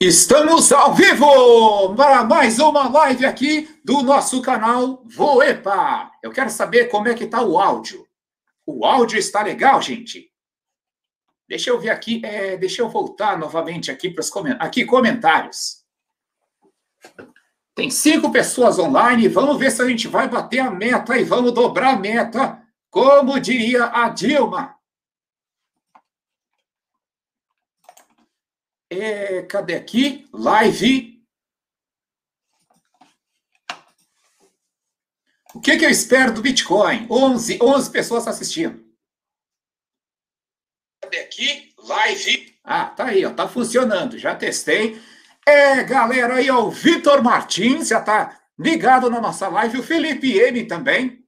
Estamos ao vivo para mais uma live aqui do nosso canal Voepa. Eu quero saber como é que está o áudio. O áudio está legal, gente? Deixa eu ver aqui, é, deixa eu voltar novamente aqui para os comentários. Aqui, comentários. Tem cinco pessoas online, vamos ver se a gente vai bater a meta e vamos dobrar a meta, como diria a Dilma. É, cadê aqui? Live. O que, que eu espero do Bitcoin? 11, 11 pessoas assistindo. Cadê aqui? Live. Ah, tá aí, ó, tá funcionando. Já testei. É, galera, aí, ó, o Vitor Martins já tá ligado na nossa live. O Felipe M também.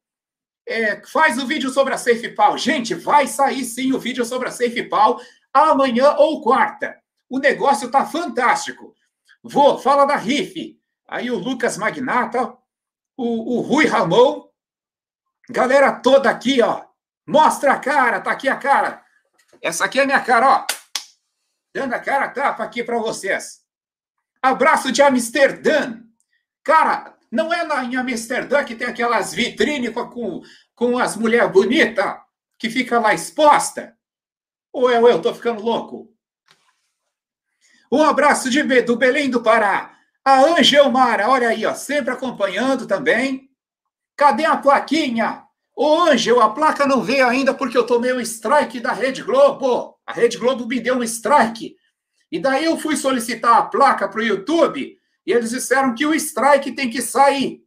É, faz o vídeo sobre a SafePal. Gente, vai sair sim o vídeo sobre a SafePal amanhã ou quarta. O negócio tá fantástico. Vou, fala da RIF. Aí o Lucas Magnata, o, o Rui Ramon, galera toda aqui, ó. Mostra a cara, tá aqui a cara. Essa aqui é a minha cara, ó. Dando a cara tapa aqui para vocês. Abraço de Amsterdã. Cara, não é lá em Amsterdã que tem aquelas vitrines com, com as mulheres bonitas que fica lá exposta? Ou eu, eu tô ficando louco? Um abraço de, do Belém do Pará. A Angelmara, olha aí, ó, sempre acompanhando também. Cadê a plaquinha? Ô, Angel, a placa não veio ainda porque eu tomei um strike da Rede Globo. A Rede Globo me deu um strike. E daí eu fui solicitar a placa para o YouTube e eles disseram que o strike tem que sair.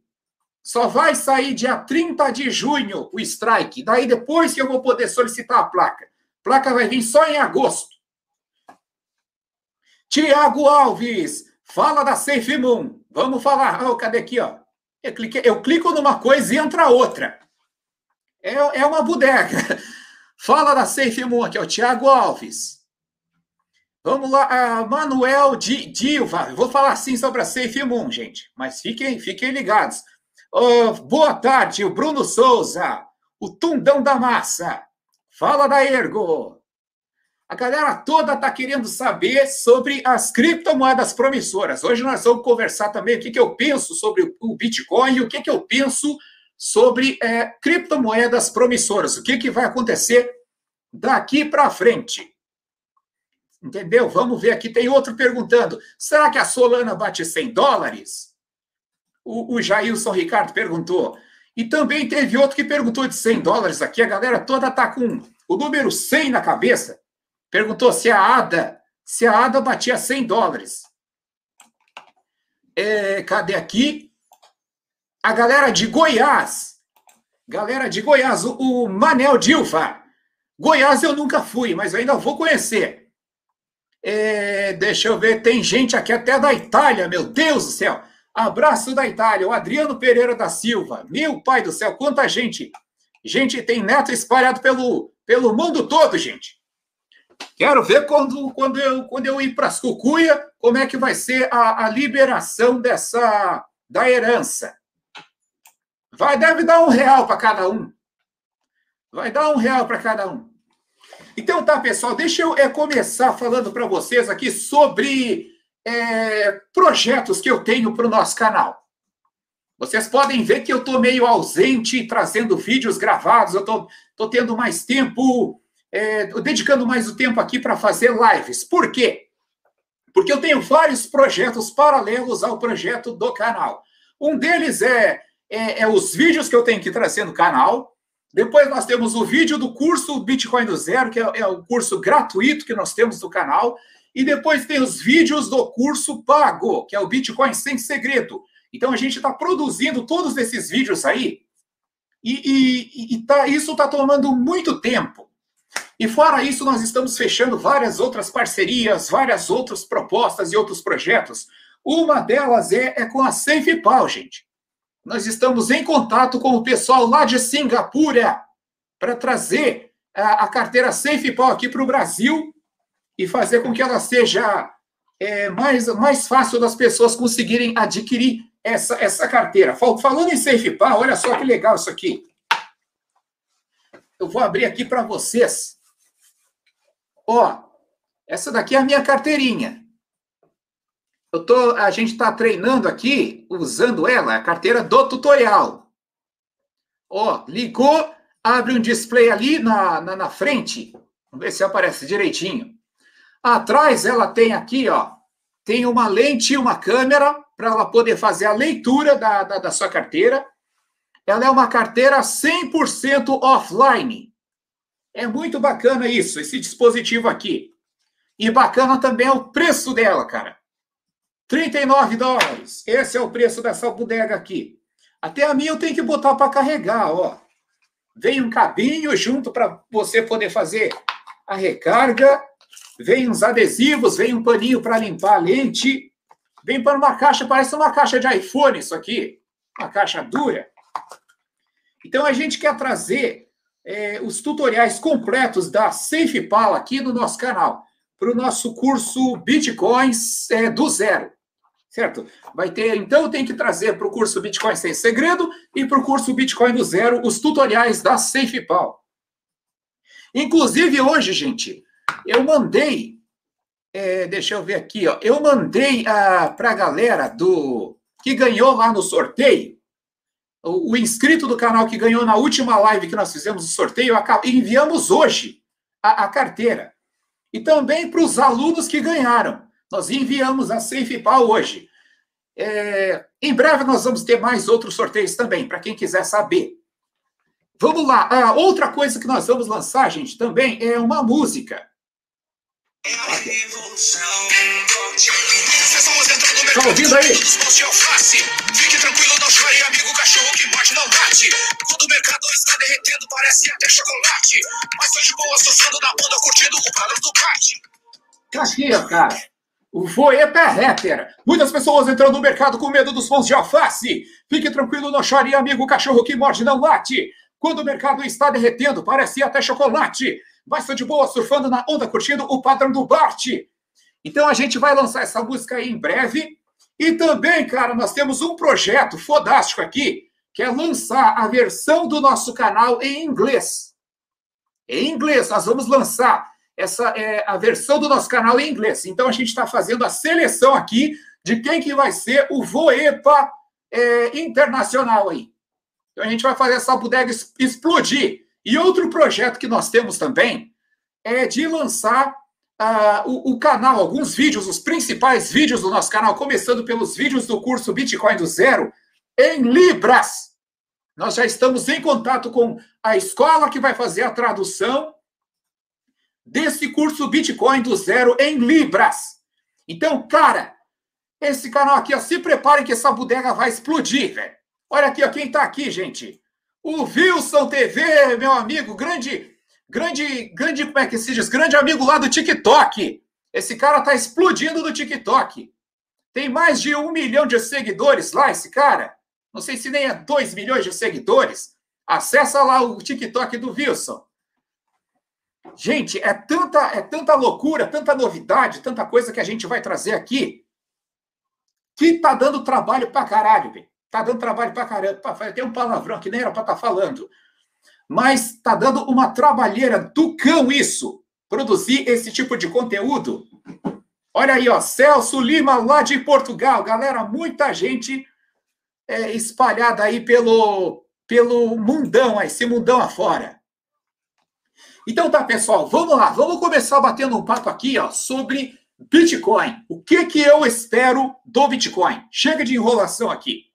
Só vai sair dia 30 de junho o strike. Daí depois que eu vou poder solicitar a placa. A placa vai vir só em agosto. Tiago Alves, fala da Safe Moon. Vamos falar. Oh, cadê aqui, ó? Eu, cliquei, eu clico numa coisa e entra outra. É, é uma bodega. Fala da Safe Moon aqui, ó. Tiago Alves. Vamos lá, Manuel Di, Dilva. Vou falar assim sobre a Safe Moon, gente. Mas fiquem, fiquem ligados. Uh, boa tarde, o Bruno Souza. O Tundão da Massa. Fala da Ergo. A galera toda está querendo saber sobre as criptomoedas promissoras. Hoje nós vamos conversar também o que, que eu penso sobre o Bitcoin e o que, que eu penso sobre é, criptomoedas promissoras. O que, que vai acontecer daqui para frente. Entendeu? Vamos ver aqui. Tem outro perguntando: será que a Solana bate 100 dólares? O, o Jailson Ricardo perguntou. E também teve outro que perguntou de 100 dólares aqui. A galera toda está com o número 100 na cabeça. Perguntou se a ADA, se a ADA batia 100 dólares. É, cadê aqui? A galera de Goiás. Galera de Goiás, o, o Manel Dilfa. Goiás eu nunca fui, mas ainda vou conhecer. É, deixa eu ver, tem gente aqui até da Itália, meu Deus do céu. Abraço da Itália, o Adriano Pereira da Silva. Meu pai do céu, quanta gente. Gente, tem neto espalhado pelo, pelo mundo todo, gente. Quero ver quando, quando, eu, quando eu ir para as cucuia, como é que vai ser a, a liberação dessa da herança. Vai, deve dar um real para cada um. Vai dar um real para cada um. Então tá, pessoal, deixa eu é, começar falando para vocês aqui sobre é, projetos que eu tenho para o nosso canal. Vocês podem ver que eu estou meio ausente, trazendo vídeos gravados, eu estou tendo mais tempo é, dedicando mais o tempo aqui para fazer lives. Por quê? Porque eu tenho vários projetos paralelos ao projeto do canal. Um deles é, é, é os vídeos que eu tenho que trazer no canal. Depois nós temos o vídeo do curso Bitcoin do Zero, que é, é o curso gratuito que nós temos no canal. E depois tem os vídeos do curso pago, que é o Bitcoin Sem Segredo. Então a gente está produzindo todos esses vídeos aí. E, e, e tá, isso está tomando muito tempo. E fora isso, nós estamos fechando várias outras parcerias, várias outras propostas e outros projetos. Uma delas é, é com a SafePal, gente. Nós estamos em contato com o pessoal lá de Singapura para trazer a, a carteira SafePal aqui para o Brasil e fazer com que ela seja é, mais, mais fácil das pessoas conseguirem adquirir essa, essa carteira. Falando em SafePal, olha só que legal isso aqui. Eu vou abrir aqui para vocês. Ó, essa daqui é a minha carteirinha. eu tô, a gente está treinando aqui, usando ela, a carteira do tutorial. Ó, ligou, abre um display ali na, na, na frente. Vamos ver se aparece direitinho. Atrás ela tem aqui, ó, tem uma lente e uma câmera para ela poder fazer a leitura da, da, da sua carteira. Ela é uma carteira 100% offline. É muito bacana isso, esse dispositivo aqui. E bacana também é o preço dela, cara. 39 dólares. Esse é o preço dessa bodega aqui. Até a minha eu tenho que botar para carregar, ó. Vem um cabinho junto para você poder fazer a recarga. Vem uns adesivos, vem um paninho para limpar a lente. Vem para uma caixa, parece uma caixa de iPhone isso aqui. Uma caixa dura. Então a gente quer trazer é, os tutoriais completos da SafePal aqui no nosso canal, para o nosso curso Bitcoins é, do zero. Certo? Vai ter, então, tem que trazer para o curso Bitcoin sem segredo e para o curso Bitcoin do zero os tutoriais da SafePal. Inclusive, hoje, gente, eu mandei, é, deixa eu ver aqui, ó, eu mandei ah, para a galera do que ganhou lá no sorteio o, inscrito do canal que ganhou na última live que nós fizemos o sorteio, enviamos hoje a, a carteira. E também para os alunos que ganharam. Nós enviamos a SafePal hoje. É, em breve nós vamos ter mais outros sorteios também, para quem quiser saber. Vamos lá. A outra coisa que nós vamos lançar, gente, também é uma música. É a revolução. Tá ouvindo aí? Fique tranquilo, não chore, amigo cachorro que morte não bate. Quando o mercado está derretendo, parece até chocolate. Mas tô de boa, surfando na bunda, curtindo o padrão do bate. Aqui, cara. O Voepa é rapper. Muitas pessoas entrando no mercado com medo dos pães de alface. Fique tranquilo, não chore, amigo cachorro que morde não late. Quando o mercado está derretendo, parece até chocolate. Mas tô de boa, surfando na onda, curtindo o padrão do Bart. Então a gente vai lançar essa música aí em breve. E também, cara, nós temos um projeto fodástico aqui, que é lançar a versão do nosso canal em inglês. Em inglês, nós vamos lançar essa é, a versão do nosso canal em inglês. Então a gente está fazendo a seleção aqui de quem que vai ser o Voepa é, internacional aí. Então a gente vai fazer essa bodega explodir. E outro projeto que nós temos também é de lançar uh, o, o, canal, alguns vídeos, os principais vídeos do nosso canal, começando pelos vídeos do curso Bitcoin do Zero, em Libras. Nós já estamos em contato com a escola que vai fazer a tradução desse curso Bitcoin do Zero em Libras. Então, cara, esse canal aqui, ó, se preparem que essa bodega vai explodir, velho. Olha aqui, ó, quem tá aqui, gente. O Wilson TV, meu amigo, grande Grande, grande, como é que se diz? Grande amigo lá do TikTok. Esse cara tá explodindo no TikTok. Tem mais de um milhão de seguidores lá, esse cara. Não sei se nem é dois milhões de seguidores. Acessa lá o TikTok do Wilson. Gente, é tanta, é tanta loucura, tanta novidade, tanta coisa que a gente vai trazer aqui que tá dando trabalho pra caralho, velho. Tá dando trabalho pra caramba. Tem um palavrão que nem era pra estar tá falando mas está dando uma trabalheira do cão isso, produzir esse tipo de conteúdo. Olha aí, ó, Celso Lima, lá de Portugal. Galera, muita gente é, espalhada aí pelo, pelo mundão, esse mundão afora. Então tá, pessoal, vamos lá. Vamos começar batendo um papo aqui ó, sobre Bitcoin. O que, que eu espero do Bitcoin? Chega de enrolação aqui.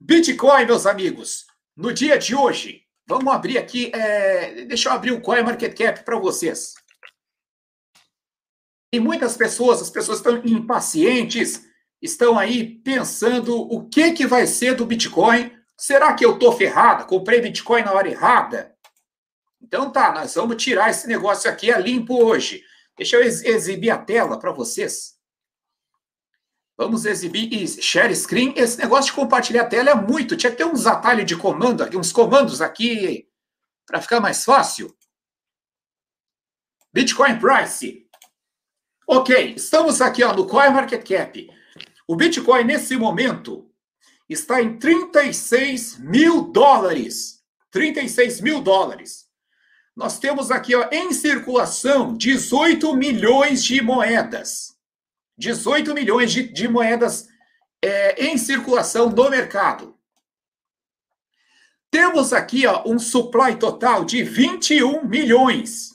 Bitcoin, meus amigos, no dia de hoje, Vamos abrir aqui. É... Deixa eu abrir o CoinMarketCap para vocês. E muitas pessoas, as pessoas estão impacientes, estão aí pensando o que, que vai ser do Bitcoin. Será que eu estou ferrada? Comprei Bitcoin na hora errada? Então tá, nós vamos tirar esse negócio aqui a limpo hoje. Deixa eu exibir a tela para vocês. Vamos exibir e share screen. Esse negócio de compartilhar a tela é muito. Tinha que ter uns atalhos de comando aqui, uns comandos aqui para ficar mais fácil. Bitcoin Price. Ok, estamos aqui ó, no CoinMarketCap. O Bitcoin, nesse momento, está em 36 mil dólares. 36 mil dólares. Nós temos aqui ó, em circulação 18 milhões de moedas. 18 milhões de, de moedas é, em circulação no mercado. Temos aqui ó, um supply total de 21 milhões.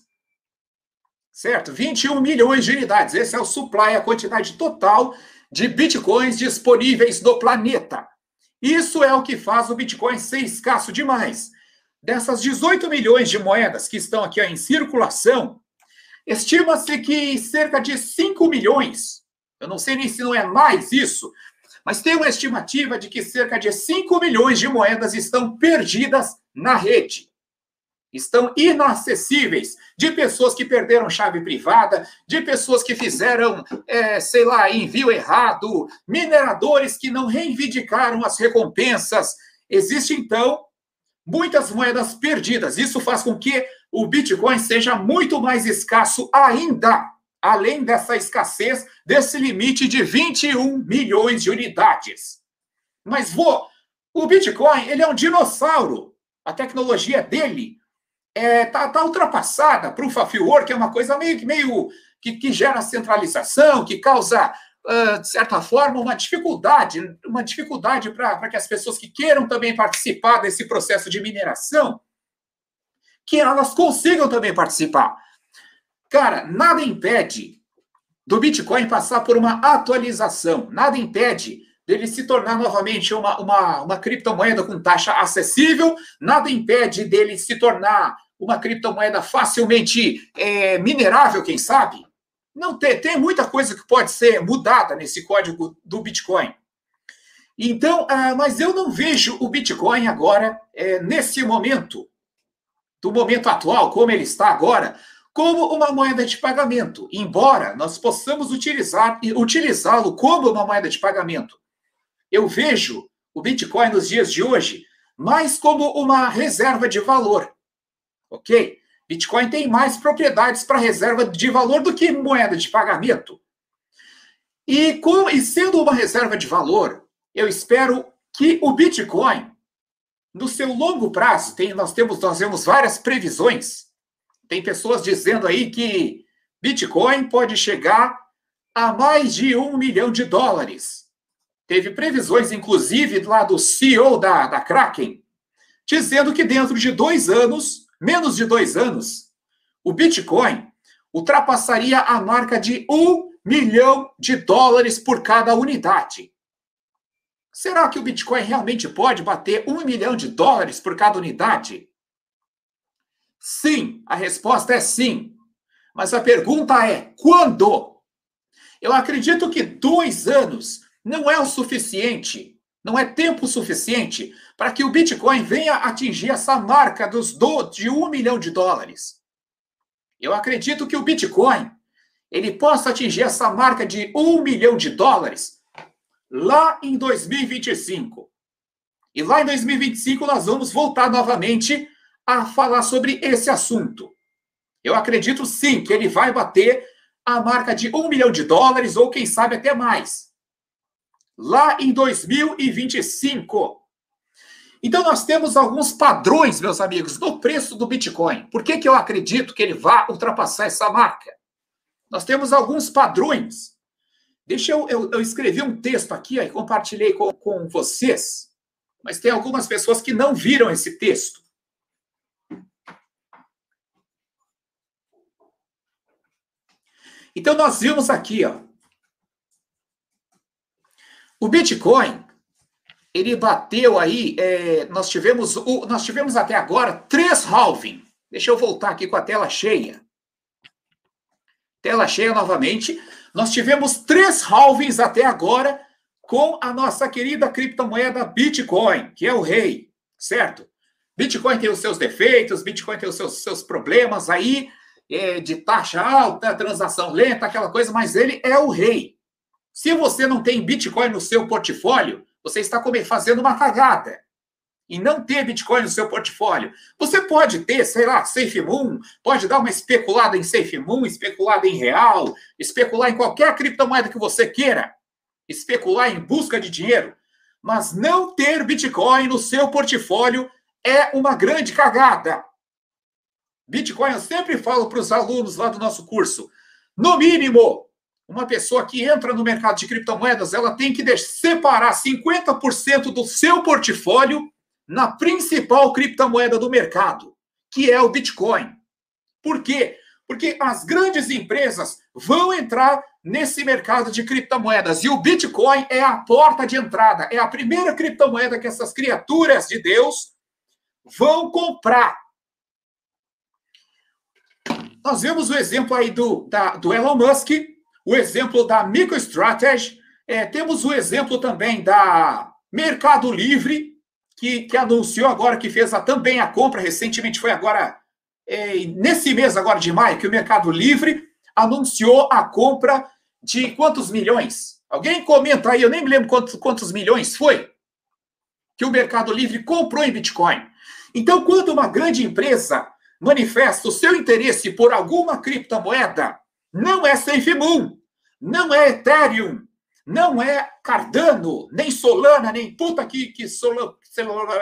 Certo? 21 milhões de unidades. Esse é o supply, a quantidade total de bitcoins disponíveis no planeta. Isso é o que faz o Bitcoin ser escasso demais. Dessas 18 milhões de moedas que estão aqui ó, em circulação, estima-se que cerca de 5 milhões, eu não sei nem se não é mais isso, mas tem uma estimativa de que cerca de 5 milhões de moedas estão perdidas na rede. Estão inacessíveis de pessoas que perderam chave privada, de pessoas que fizeram, é, sei lá, envio errado, mineradores que não reivindicaram as recompensas. Existe, então, muitas moedas perdidas. Isso faz com que o Bitcoin seja muito mais escasso ainda além dessa escassez, desse limite de 21 milhões de unidades. Mas vou, o Bitcoin, ele é um dinossauro. A tecnologia dele é, tá, tá ultrapassada. Proof of Work é uma coisa meio, meio que, que gera centralização, que causa, uh, de certa forma, uma dificuldade, uma dificuldade para que as pessoas que queiram também participar desse processo de mineração, que elas consigam também participar. Cara, nada impede do Bitcoin passar por uma atualização, nada impede dele se tornar novamente uma, uma, uma criptomoeda com taxa acessível, nada impede dele se tornar uma criptomoeda facilmente é, minerável, quem sabe? Não tem, tem muita coisa que pode ser mudada nesse código do Bitcoin. Então, ah, mas eu não vejo o Bitcoin agora, é, nesse momento, do momento atual, como ele está agora, como uma moeda de pagamento, embora nós possamos utilizar utilizá-lo como uma moeda de pagamento. Eu vejo o Bitcoin nos dias de hoje mais como uma reserva de valor. OK? Bitcoin tem mais propriedades para reserva de valor do que moeda de pagamento. E, com, e sendo uma reserva de valor, eu espero que o Bitcoin, no seu longo prazo, tem, nós, temos, nós temos várias previsões tem pessoas dizendo aí que Bitcoin pode chegar a mais de um milhão de dólares. Teve previsões, inclusive, lá do CEO da, da Kraken, dizendo que dentro de dois anos, menos de dois anos, o Bitcoin ultrapassaria a marca de um milhão de dólares por cada unidade. Será que o Bitcoin realmente pode bater um milhão de dólares por cada unidade? Sim, a resposta é sim. Mas a pergunta é: quando? Eu acredito que dois anos não é o suficiente, não é tempo suficiente para que o Bitcoin venha atingir essa marca dos do, de um milhão de dólares. Eu acredito que o Bitcoin ele possa atingir essa marca de um milhão de dólares lá em 2025. E lá em 2025 nós vamos voltar novamente a falar sobre esse assunto. Eu acredito sim que ele vai bater a marca de um milhão de dólares, ou quem sabe até mais, lá em 2025. Então, nós temos alguns padrões, meus amigos, no preço do Bitcoin. Por que, que eu acredito que ele vai ultrapassar essa marca? Nós temos alguns padrões. Deixa eu, eu, eu escrevi um texto aqui e compartilhei com, com vocês, mas tem algumas pessoas que não viram esse texto. Então, nós vimos aqui, ó. O Bitcoin, ele bateu aí, é, nós, tivemos, o, nós tivemos até agora três halving. Deixa eu voltar aqui com a tela cheia. Tela cheia novamente. Nós tivemos três halvings até agora com a nossa querida criptomoeda Bitcoin, que é o rei, certo? Bitcoin tem os seus defeitos, Bitcoin tem os seus, seus problemas aí, é, de taxa alta, transação lenta, aquela coisa, mas ele é o rei. Se você não tem Bitcoin no seu portfólio, você está fazendo uma cagada. E não ter Bitcoin no seu portfólio. Você pode ter, sei lá, SafeMoon, pode dar uma especulada em SafeMoon, especulada em real, especular em qualquer criptomoeda que você queira, especular em busca de dinheiro. Mas não ter Bitcoin no seu portfólio é uma grande cagada. Bitcoin, eu sempre falo para os alunos lá do nosso curso, no mínimo, uma pessoa que entra no mercado de criptomoedas, ela tem que separar 50% do seu portfólio na principal criptomoeda do mercado, que é o Bitcoin. Por quê? Porque as grandes empresas vão entrar nesse mercado de criptomoedas e o Bitcoin é a porta de entrada, é a primeira criptomoeda que essas criaturas de Deus vão comprar. Nós vemos o exemplo aí do, da, do Elon Musk, o exemplo da MicroStrategy, é, temos o exemplo também da Mercado Livre, que, que anunciou agora que fez a, também a compra, recentemente foi agora, é, nesse mês agora de maio, que o Mercado Livre anunciou a compra de quantos milhões? Alguém comenta aí, eu nem me lembro quantos, quantos milhões foi que o Mercado Livre comprou em Bitcoin. Então, quando uma grande empresa manifesta o seu interesse por alguma criptomoeda, não é SafeMoon, não é Ethereum, não é Cardano, nem Solana, nem puta que, que Solana,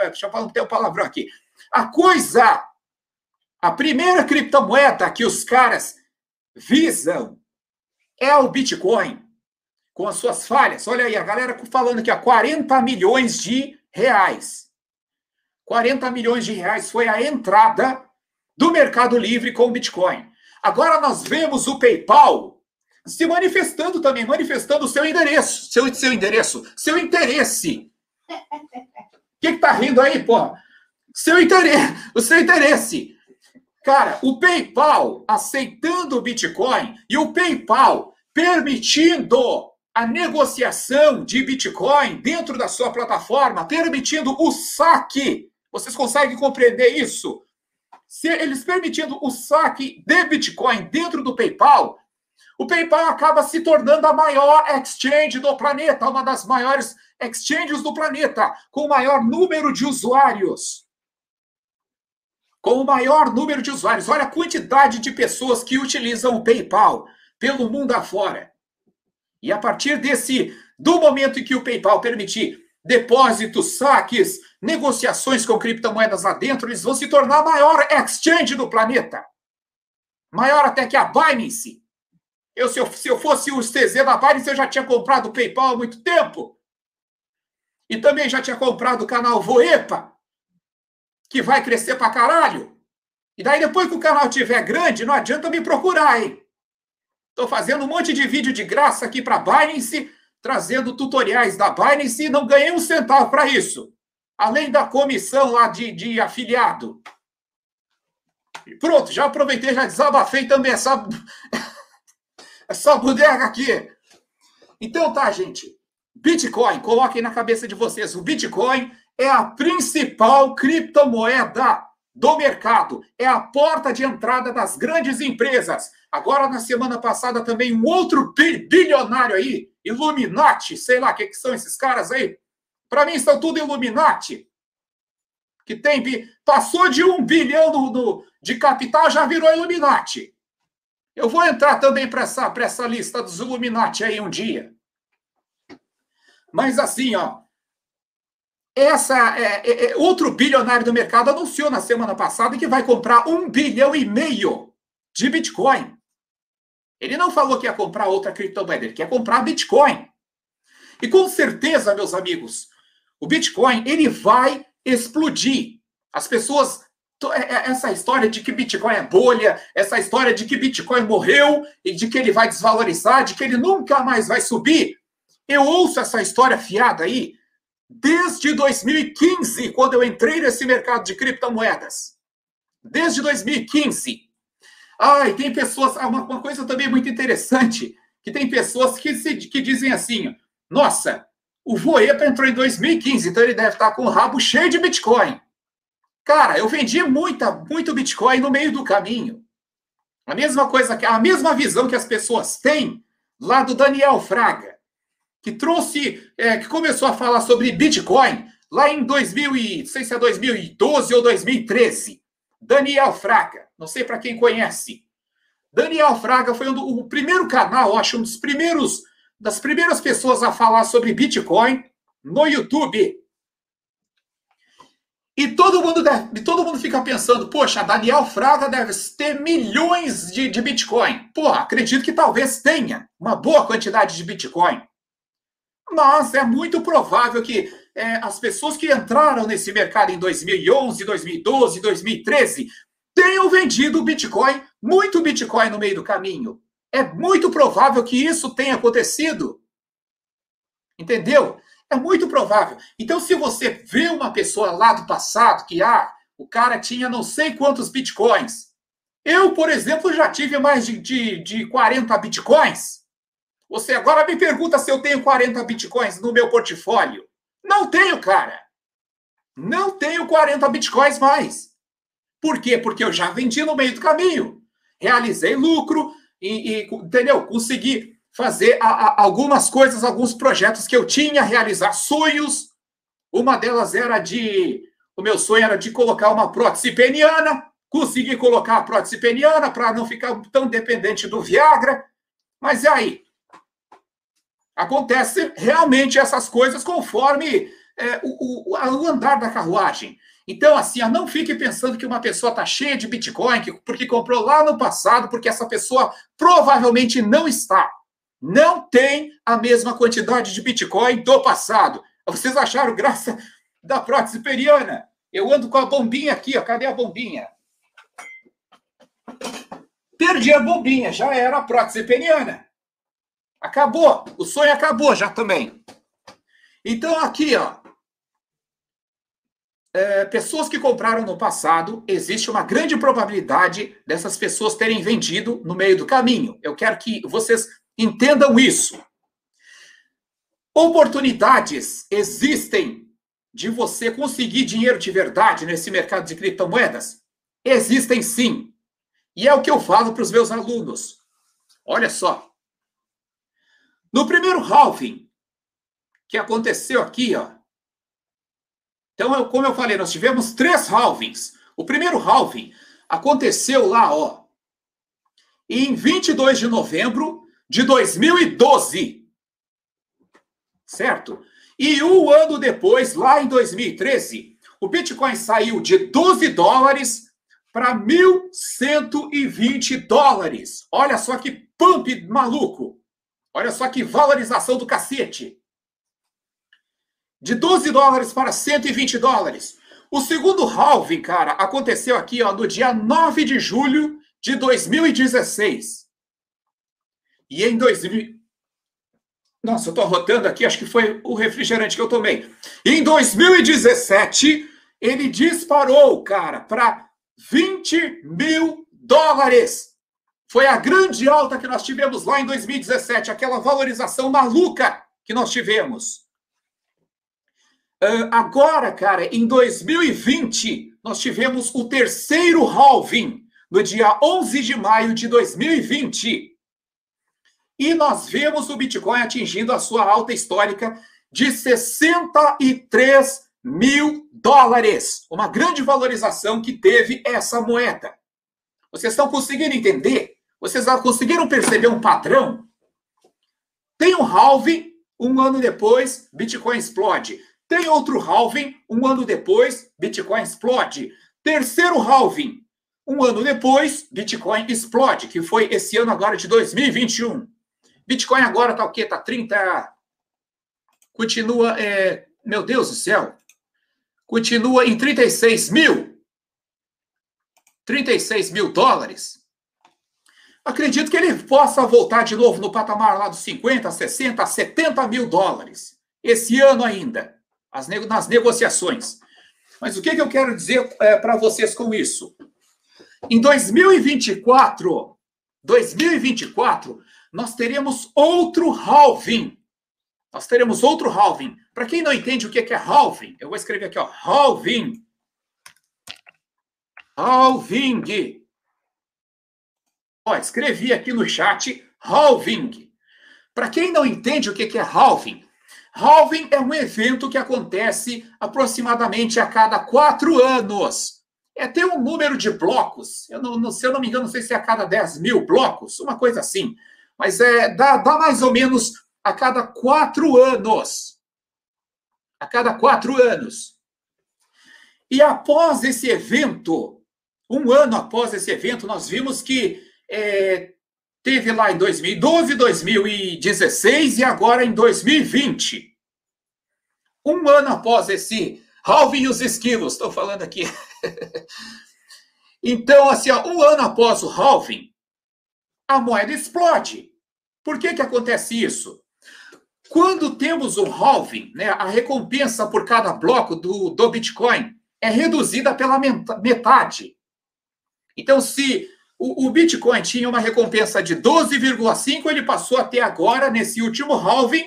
deixa eu falar um palavrão aqui. A coisa, a primeira criptomoeda que os caras visam é o Bitcoin, com as suas falhas. Olha aí, a galera falando que há 40 milhões de reais. 40 milhões de reais foi a entrada do Mercado Livre com o Bitcoin. Agora nós vemos o PayPal se manifestando também, manifestando o seu endereço, seu, seu endereço, seu interesse. O que, tá rindo aí, pô? Seu interesse, o seu interesse. Cara, o PayPal aceitando o Bitcoin e o PayPal permitindo a negociação de Bitcoin dentro da sua plataforma, permitindo o saque. Vocês conseguem compreender isso? Se eles permitindo o saque de Bitcoin dentro do PayPal, o PayPal acaba se tornando a maior exchange do planeta, uma das maiores exchanges do planeta, com o maior número de usuários com o maior número de usuários. Olha a quantidade de pessoas que utilizam o PayPal pelo mundo afora. E a partir desse, do momento em que o PayPal permitir depósitos, saques, negociações com criptomoedas lá dentro, eles vão se tornar a maior exchange do planeta. Maior até que a Binance. Eu, se, eu, se eu fosse o CZ da Binance, eu já tinha comprado o PayPal há muito tempo. E também já tinha comprado o canal Voepa que vai crescer pra caralho. E daí, depois que o canal tiver grande, não adianta me procurar, hein? Tô fazendo um monte de vídeo de graça aqui para Binance, trazendo tutoriais da Binance e não ganhei um centavo para isso. Além da comissão lá de, de afiliado. E pronto, já aproveitei, já desabafei também essa, essa bodega aqui. Então tá, gente. Bitcoin, coloquem na cabeça de vocês. O Bitcoin é a principal criptomoeda do mercado, é a porta de entrada das grandes empresas. Agora, na semana passada, também um outro bilionário aí, Illuminati, sei lá o que, que são esses caras aí. Para mim, são tudo Illuminati. Que tem. Passou de um bilhão no, no, de capital, já virou Illuminati. Eu vou entrar também para essa, essa lista dos Illuminati aí um dia. Mas assim, ó, essa é, é, é, outro bilionário do mercado anunciou na semana passada que vai comprar um bilhão e meio de Bitcoin. Ele não falou que ia comprar outra criptomoeda, ele quer comprar Bitcoin. E com certeza, meus amigos, o Bitcoin ele vai explodir. As pessoas é, é, essa história de que Bitcoin é bolha, essa história de que Bitcoin morreu e de que ele vai desvalorizar, de que ele nunca mais vai subir. Eu ouço essa história fiada aí desde 2015, quando eu entrei nesse mercado de criptomoedas. Desde 2015. Ah, e tem pessoas. Uma, uma coisa também muito interessante: que tem pessoas que, se, que dizem assim: nossa, o Voepa entrou em 2015, então ele deve estar com o rabo cheio de Bitcoin. Cara, eu vendi muita, muito Bitcoin no meio do caminho. A mesma coisa a mesma visão que as pessoas têm lá do Daniel Fraga que trouxe, é, que começou a falar sobre Bitcoin lá em 2000 e, não sei se é 2012 ou 2013. Daniel Fraga, não sei para quem conhece. Daniel Fraga foi um do, o primeiro canal, acho, um dos primeiros, das primeiras pessoas a falar sobre Bitcoin no YouTube. E todo mundo, deve, todo mundo fica pensando, poxa, Daniel Fraga deve ter milhões de, de Bitcoin. Pô, acredito que talvez tenha uma boa quantidade de Bitcoin. Mas é muito provável que é, as pessoas que entraram nesse mercado em 2011, 2012, 2013 tenham vendido Bitcoin, muito Bitcoin no meio do caminho. É muito provável que isso tenha acontecido. Entendeu? É muito provável. Então, se você vê uma pessoa lá do passado que, ah, o cara tinha não sei quantos bitcoins. Eu, por exemplo, já tive mais de, de, de 40 bitcoins. Você agora me pergunta se eu tenho 40 bitcoins no meu portfólio. Não tenho, cara. Não tenho 40 bitcoins mais. Por quê? Porque eu já vendi no meio do caminho. Realizei lucro e, e entendeu? Consegui fazer a, a, algumas coisas, alguns projetos que eu tinha, realizar sonhos. Uma delas era de. O meu sonho era de colocar uma prótese peniana. Consegui colocar a prótese peniana para não ficar tão dependente do Viagra. Mas e aí? Acontece realmente essas coisas conforme é, o, o, o andar da carruagem. Então, assim, não fique pensando que uma pessoa está cheia de Bitcoin porque comprou lá no passado, porque essa pessoa provavelmente não está não tem a mesma quantidade de Bitcoin do passado. Vocês acharam graça da prótese periana? Eu ando com a bombinha aqui, ó. Cadê a bombinha? Perdi a bombinha, já era a prótese periana. Acabou, o sonho acabou já também. Então aqui, ó, é, pessoas que compraram no passado, existe uma grande probabilidade dessas pessoas terem vendido no meio do caminho. Eu quero que vocês Entendam isso. Oportunidades existem de você conseguir dinheiro de verdade nesse mercado de criptomoedas? Existem sim. E é o que eu falo para os meus alunos. Olha só. No primeiro halving que aconteceu aqui, ó. Então, como eu falei, nós tivemos três halvings. O primeiro halving aconteceu lá, ó, em 22 de novembro de 2012. Certo? E um ano depois, lá em 2013, o Bitcoin saiu de 12 dólares para 1.120 dólares. Olha só que pump maluco. Olha só que valorização do cacete. De 12 dólares para 120 dólares. O segundo halving, cara, aconteceu aqui ó, no dia 9 de julho de 2016. E em 2000. Nossa, eu estou rotando aqui, acho que foi o refrigerante que eu tomei. Em 2017, ele disparou, cara, para 20 mil dólares. Foi a grande alta que nós tivemos lá em 2017, aquela valorização maluca que nós tivemos. Uh, agora, cara, em 2020, nós tivemos o terceiro halving, no dia 11 de maio de 2020. E nós vemos o Bitcoin atingindo a sua alta histórica de 63 mil dólares. Uma grande valorização que teve essa moeda. Vocês estão conseguindo entender? Vocês conseguiram perceber um padrão? Tem um halving, um ano depois, Bitcoin explode. Tem outro halving, um ano depois, Bitcoin explode. Terceiro halving, um ano depois, Bitcoin explode, que foi esse ano agora de 2021. Bitcoin agora tá o quê? Tá 30. Continua. É... Meu Deus do céu. Continua em 36 mil. 36 mil dólares. Acredito que ele possa voltar de novo no patamar lá dos 50, 60, 70 mil dólares. Esse ano ainda. Nas negociações. Mas o que, que eu quero dizer é, para vocês com isso? Em 2024, 2024, nós teremos outro halving. Nós teremos outro halving. Para quem não entende o que é halving, eu vou escrever aqui, ó, halving. Halving. Ó, escrevi aqui no chat halving. Para quem não entende o que é halving, halving é um evento que acontece aproximadamente a cada quatro anos. É ter um número de blocos. Eu não, se eu não me engano, não sei se é a cada 10 mil blocos, uma coisa assim mas é, dá, dá mais ou menos a cada quatro anos. A cada quatro anos. E após esse evento, um ano após esse evento, nós vimos que é, teve lá em 2012, 2016 e agora em 2020. Um ano após esse halving os esquilos, estou falando aqui. então, assim, ó, um ano após o halving, a moeda explode. Por que, que acontece isso? Quando temos um halving, né, a recompensa por cada bloco do, do Bitcoin é reduzida pela metade. Então, se o, o Bitcoin tinha uma recompensa de 12,5, ele passou até agora, nesse último halving,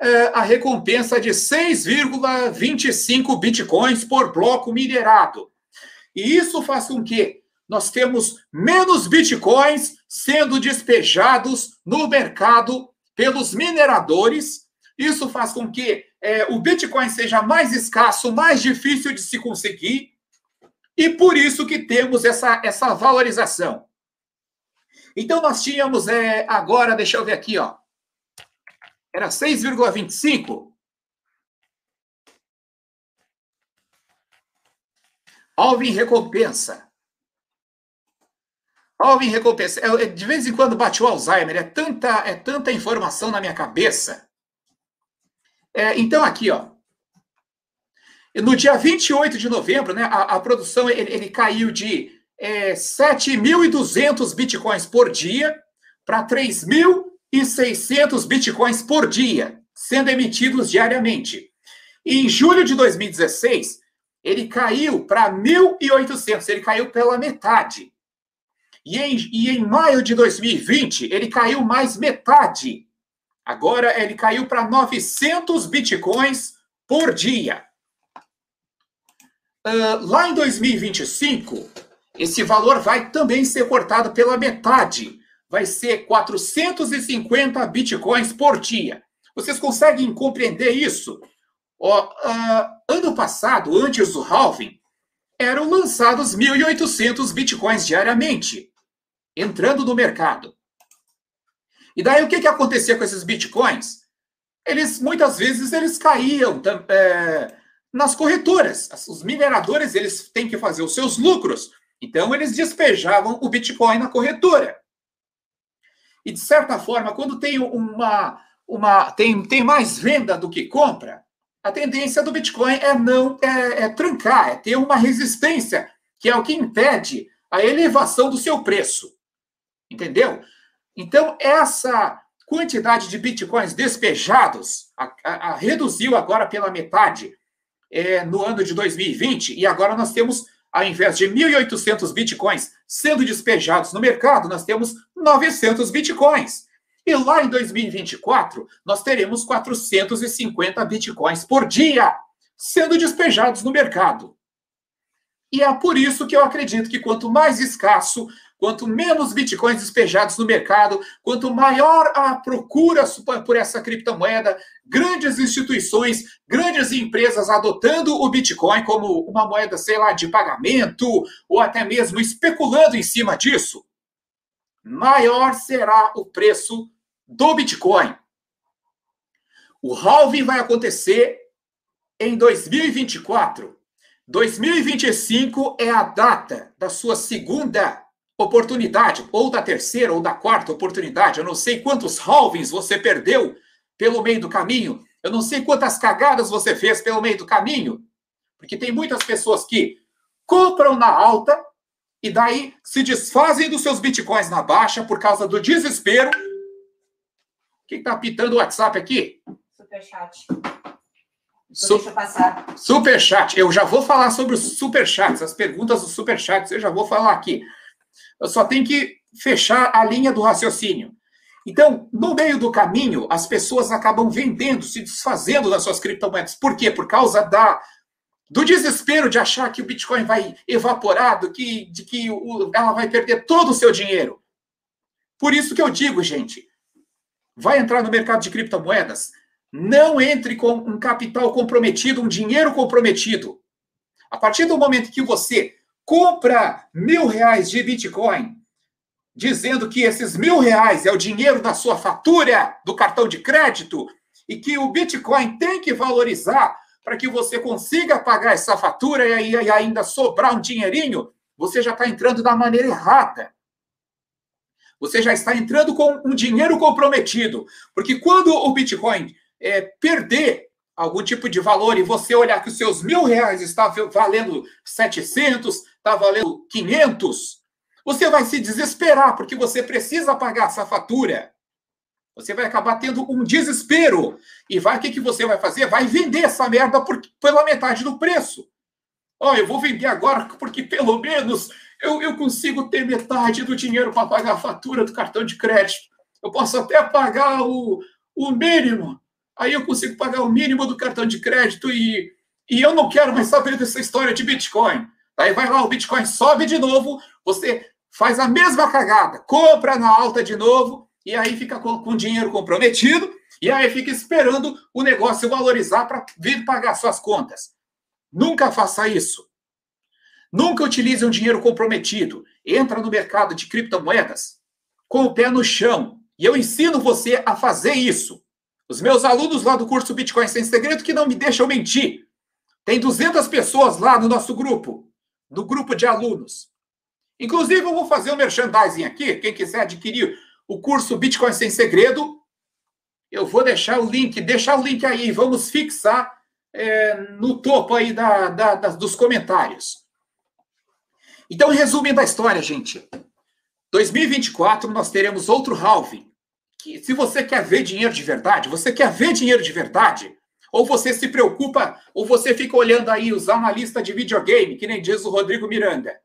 é, a recompensa de 6,25 Bitcoins por bloco minerado. E isso faz com que nós temos menos Bitcoins sendo despejados no mercado pelos mineradores. Isso faz com que é, o Bitcoin seja mais escasso, mais difícil de se conseguir, e por isso que temos essa, essa valorização. Então, nós tínhamos é, agora, deixa eu ver aqui, ó, era 6,25. Alvin recompensa. Alvin recompensa. É, de vez em quando bate o Alzheimer. É tanta, é tanta informação na minha cabeça. É, então, aqui, ó. No dia 28 de novembro, né, a, a produção ele, ele, caiu de é, 7.200 bitcoins por dia para 3.600 bitcoins por dia, sendo emitidos diariamente. E em julho de 2016, ele caiu para 1.800, ele caiu pela metade. E em, e em maio de 2020, ele caiu mais metade. Agora ele caiu para 900 bitcoins por dia. Uh, lá em 2025, esse valor vai também ser cortado pela metade. Vai ser 450 bitcoins por dia. Vocês conseguem compreender isso? uh, ano passado, antes do halving, eram lançados 1.800 bitcoins diariamente entrando no mercado. E daí o que, que acontecia com esses bitcoins? Eles muitas vezes eles caíam é, nas corretoras. Os mineradores eles têm que fazer os seus lucros, então eles despejavam o bitcoin na corretora. E de certa forma, quando tem uma, uma tem, tem mais venda do que compra, a tendência do Bitcoin é não é, é trancar, é ter uma resistência, que é o que impede a elevação do seu preço. Entendeu? Então, essa quantidade de bitcoins despejados a, a, a reduziu agora pela metade é, no ano de 2020, e agora nós temos, ao invés de 1.800 bitcoins sendo despejados no mercado, nós temos 900 bitcoins. E lá em 2024, nós teremos 450 bitcoins por dia sendo despejados no mercado. E é por isso que eu acredito que quanto mais escasso, Quanto menos bitcoins despejados no mercado, quanto maior a procura por essa criptomoeda, grandes instituições, grandes empresas adotando o Bitcoin como uma moeda, sei lá, de pagamento, ou até mesmo especulando em cima disso, maior será o preço do Bitcoin. O halving vai acontecer em 2024. 2025 é a data da sua segunda oportunidade, ou da terceira ou da quarta oportunidade. Eu não sei quantos halvings você perdeu pelo meio do caminho. Eu não sei quantas cagadas você fez pelo meio do caminho. Porque tem muitas pessoas que compram na alta e daí se desfazem dos seus bitcoins na baixa por causa do desespero. Quem está pitando o WhatsApp aqui? Superchat. Su deixa passar. Superchat. Eu já vou falar sobre os superchats, as perguntas dos superchats, eu já vou falar aqui. Eu só tenho que fechar a linha do raciocínio. Então, no meio do caminho, as pessoas acabam vendendo, se desfazendo das suas criptomoedas. Por quê? Por causa da, do desespero de achar que o Bitcoin vai evaporar, do que, de que o, ela vai perder todo o seu dinheiro. Por isso que eu digo, gente, vai entrar no mercado de criptomoedas, não entre com um capital comprometido, um dinheiro comprometido. A partir do momento que você compra mil reais de Bitcoin, dizendo que esses mil reais é o dinheiro da sua fatura do cartão de crédito e que o Bitcoin tem que valorizar para que você consiga pagar essa fatura e, ainda sobrar um dinheirinho, você já está entrando da maneira errada. Você já está entrando com um dinheiro comprometido. Porque quando o Bitcoin é, perder algum tipo de valor e você olhar que os seus mil reais está valendo 700, está valendo 500, você vai se desesperar porque você precisa pagar essa fatura. Você vai acabar tendo um desespero. E vai, o que, que você vai fazer? Vai vender essa merda por, pela metade do preço. Ó, oh, eu vou vender agora porque pelo menos eu, eu consigo ter metade do dinheiro para pagar a fatura do cartão de crédito. Eu posso até pagar o, o mínimo. Aí eu consigo pagar o mínimo do cartão de crédito e, e eu não quero mais saber dessa história de Bitcoin. Aí vai lá, o Bitcoin sobe de novo, você faz a mesma cagada, compra na alta de novo, e aí fica com, com dinheiro comprometido, e aí fica esperando o negócio valorizar para vir pagar suas contas. Nunca faça isso. Nunca utilize um dinheiro comprometido. Entra no mercado de criptomoedas com o pé no chão. E eu ensino você a fazer isso. Os meus alunos lá do curso Bitcoin Sem Segredo que não me deixam mentir. Tem 200 pessoas lá no nosso grupo, no grupo de alunos. Inclusive, eu vou fazer um merchandising aqui. Quem quiser adquirir o curso Bitcoin Sem Segredo, eu vou deixar o link, deixar o link aí. Vamos fixar é, no topo aí da, da, da, dos comentários. Então, resumindo a história, gente. 2024 nós teremos outro halving. Que, se você quer ver dinheiro de verdade, você quer ver dinheiro de verdade, ou você se preocupa, ou você fica olhando aí os analistas de videogame, que nem diz o Rodrigo Miranda.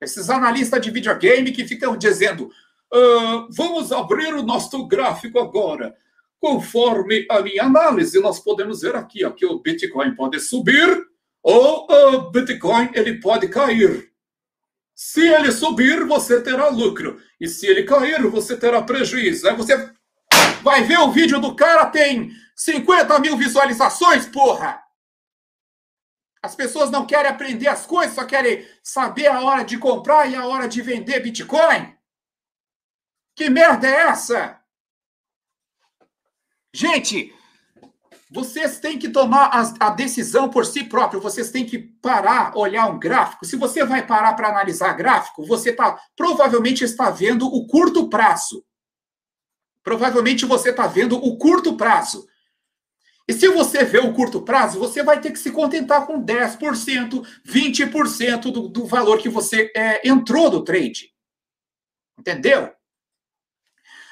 Esses analistas de videogame que ficam dizendo: uh, vamos abrir o nosso gráfico agora. Conforme a minha análise, nós podemos ver aqui ó, que o Bitcoin pode subir ou o Bitcoin ele pode cair. Se ele subir, você terá lucro. E se ele cair, você terá prejuízo. Aí você vai ver o vídeo do cara, tem 50 mil visualizações, porra! As pessoas não querem aprender as coisas, só querem saber a hora de comprar e a hora de vender Bitcoin. Que merda é essa? Gente, vocês têm que tomar a, decisão por si próprio, vocês têm que parar, olhar um gráfico. Se você vai parar para analisar gráfico, você tá, provavelmente está vendo o curto prazo. Provavelmente você está vendo o curto prazo. E se você vê o curto prazo, você vai ter que se contentar com 10%, 20% do, do valor que você é, entrou do trade. Entendeu?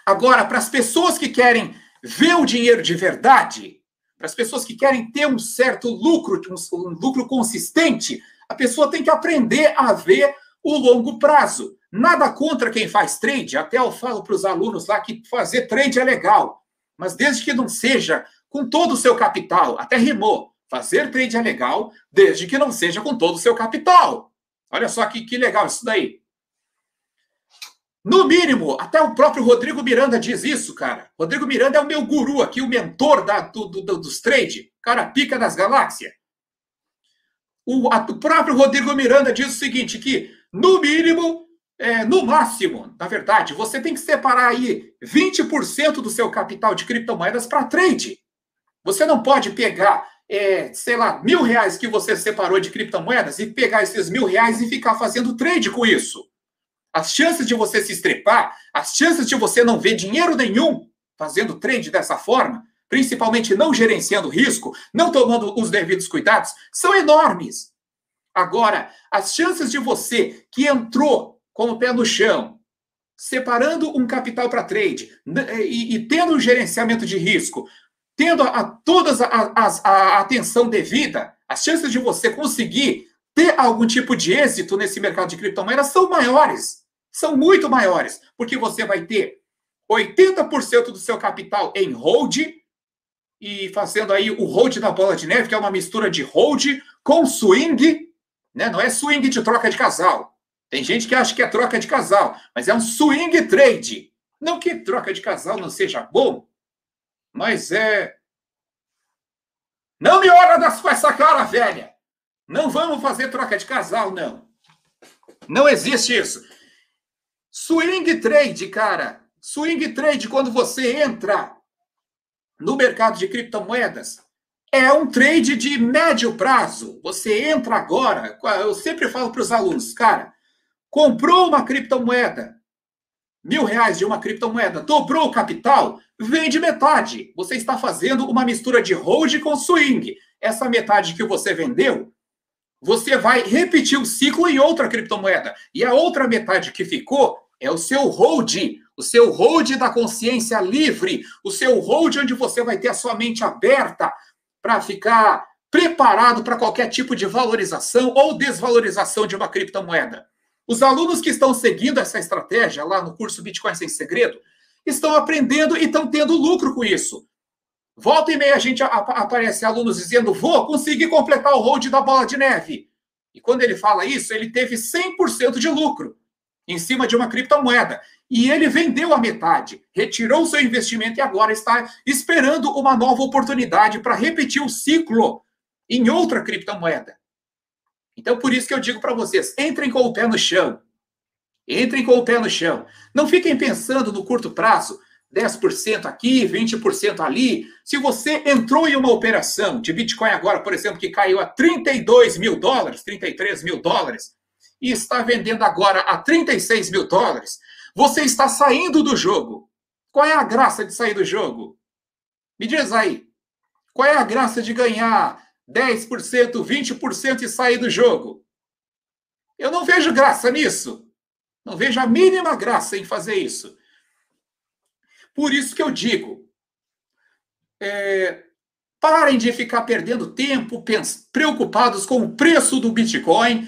Agora, para as pessoas que querem ver o dinheiro de verdade, para as pessoas que querem ter um certo lucro, um, lucro consistente, a pessoa tem que aprender a ver o longo prazo. Nada contra quem faz trade, até eu falo para os alunos lá que fazer trade é legal, mas desde que não seja com todo o seu capital, até rimou. Fazer trade é legal, desde que não seja com todo o seu capital. Olha só que, que legal isso daí. No mínimo, até o próprio Rodrigo Miranda diz isso, cara. Rodrigo Miranda é o meu guru aqui, o mentor da, do, do, dos trade, cara pica das galáxias. O, a, o, próprio Rodrigo Miranda diz o seguinte, que no mínimo, é, no máximo, na verdade, você tem que separar aí 20% do seu capital de criptomoedas para trade. Você não pode pegar, é, sei lá, mil reais que você separou de criptomoedas e pegar esses mil reais e ficar fazendo trade com isso as chances de você se estrepar, as chances de você não ver dinheiro nenhum fazendo trade dessa forma, principalmente não gerenciando risco, não tomando os devidos cuidados, são enormes. Agora, as chances de você que entrou com o pé no chão, separando um capital para trade e, e, tendo um gerenciamento de risco, tendo a, a todas a, a, a atenção devida, as chances de você conseguir ter algum tipo de êxito nesse mercado de criptomoedas são maiores são muito maiores, porque você vai ter 80% do seu capital em hold e fazendo aí o hold da bola de neve, que é uma mistura de hold com swing, né? Não é swing de troca de casal. Tem gente que acha que é troca de casal, mas é um swing trade. Não que troca de casal não seja bom, mas é. Não me olha das com essa cara, velha! Não vamos fazer troca de casal, não. Não existe isso. Swing trade, cara. Swing trade, quando você entra no mercado de criptomoedas, É um trade de médio prazo. Você entra agora. Eu sempre falo para os alunos, cara, comprou uma criptomoeda, mil reais de uma criptomoeda, dobrou o capital, vende metade. Você está fazendo uma mistura de hold com swing. Essa metade que você vendeu, você vai repetir o ciclo em outra criptomoeda. E a outra metade que ficou é o seu hold, o seu hold da consciência livre, o seu hold onde você vai ter a sua mente aberta para ficar preparado para qualquer tipo de valorização ou desvalorização de uma criptomoeda. Os alunos que estão seguindo essa estratégia lá no curso Bitcoin Sem Segredo estão aprendendo e estão tendo lucro com isso. Volta e meia a gente aparece alunos dizendo: vou conseguir completar o hold da bola de neve. E quando ele fala isso, ele teve 100% de lucro em cima de uma criptomoeda. E ele vendeu a metade, retirou seu investimento e agora está esperando uma nova oportunidade para repetir o ciclo em outra criptomoeda. Então, por isso que eu digo para vocês: entrem com o pé no chão. Entrem com o pé no chão. Não fiquem pensando no curto prazo, 10% aqui, 20% ali. Se você entrou em uma operação de Bitcoin agora, por exemplo, que caiu a 32 mil dólares, 33 mil dólares, e está vendendo agora a 36 mil dólares, você está saindo do jogo. Qual é a graça de sair do jogo? Me diz aí. Qual é a graça de ganhar 10%, 20% e sair do jogo? Eu não vejo graça nisso. Não vejo a mínima graça em fazer isso. Por isso que eu digo: é, parem de ficar perdendo tempo preocupados com o preço do Bitcoin,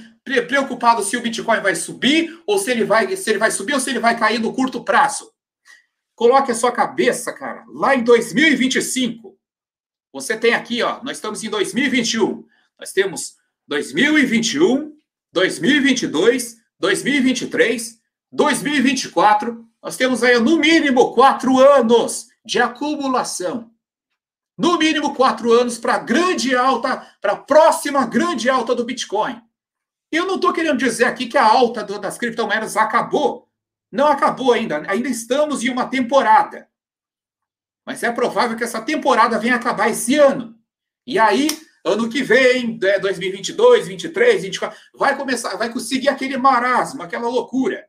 preocupados se o Bitcoin vai subir ou se ele vai, se ele vai subir ou se ele vai cair no curto prazo. Coloque a sua cabeça, cara, lá em 2025. Você tem aqui, ó, nós estamos em 2021. Nós temos 2021, 2022, 2023, 2024. Nós temos aí, no mínimo, quatro anos de acumulação. No mínimo, quatro anos para grande alta, para a próxima grande alta do Bitcoin. Eu não estou querendo dizer aqui que a alta das criptomoedas acabou. Não acabou ainda. Ainda estamos em uma temporada. Mas é provável que essa temporada venha acabar esse ano. E aí, ano que vem, 2022, 23, 24, vai começar, vai conseguir aquele marasmo, aquela loucura,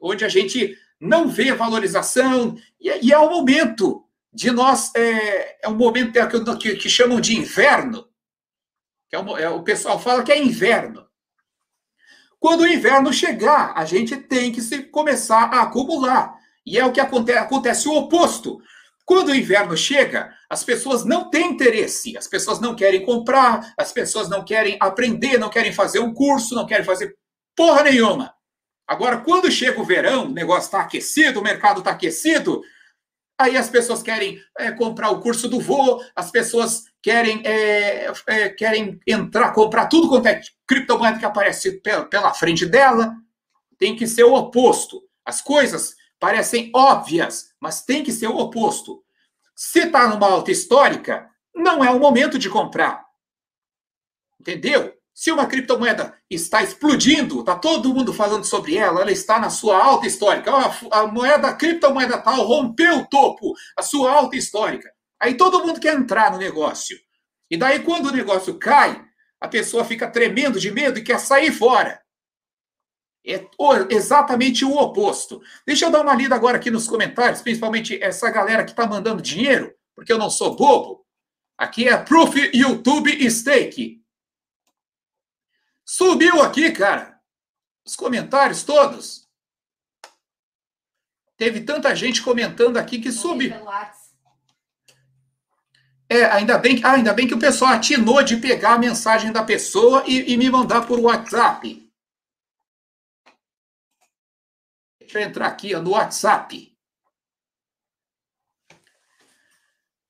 onde a gente não vê valorização, e, é o momento de nós, é, é um momento que, que chamam de inverno, que é o, é, o pessoal fala que é inverno. Quando o inverno chegar, a gente tem que se começar a acumular. E é o que acontece, acontece o oposto. Quando o inverno chega, as pessoas não têm interesse, as pessoas não querem comprar, as pessoas não querem aprender, não querem fazer um curso, não querem fazer porra nenhuma. Agora, quando chega o verão, o negócio está aquecido, o mercado está aquecido, aí as pessoas querem é, comprar o curso do voo, as pessoas querem, é, é, querem entrar, comprar tudo quanto é criptomoeda que aparece pela, pela frente dela. Tem que ser o oposto. As coisas parecem óbvias, mas tem que ser o oposto. Se está numa alta histórica, não é o momento de comprar. Entendeu? Se uma criptomoeda está explodindo, está todo mundo falando sobre ela, ela está na sua alta histórica. A, moeda, a criptomoeda tal rompeu o topo, a sua alta histórica. Aí todo mundo quer entrar no negócio. E daí, quando o negócio cai, a pessoa fica tremendo de medo e quer sair fora. É exatamente o oposto. Deixa eu dar uma lida agora aqui nos comentários, principalmente essa galera que está mandando dinheiro, porque eu não sou bobo. Aqui é Proof YouTube Stake. Subiu aqui, cara. Os comentários todos. Teve tanta gente comentando aqui que subiu. É, ainda bem, ah, ainda bem que o pessoal atinou de pegar a mensagem da pessoa e, e me mandar por WhatsApp. Eu entrar aqui ó, no WhatsApp.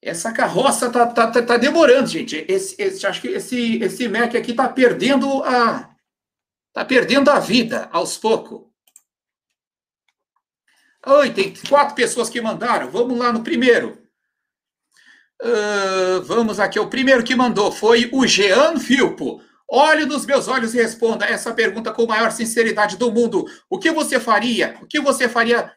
Essa carroça tá, tá, tá, tá demorando, gente. Esse, esse, acho que esse, esse Mac aqui tá perdendo a. tá perdendo a vida aos poucos. Oi, tem quatro pessoas que mandaram. Vamos lá no primeiro. Uh, vamos aqui, o primeiro que mandou foi o Jean Filpo. Olhe nos meus olhos e responda essa pergunta com a maior sinceridade do mundo. O que você faria? O que você faria?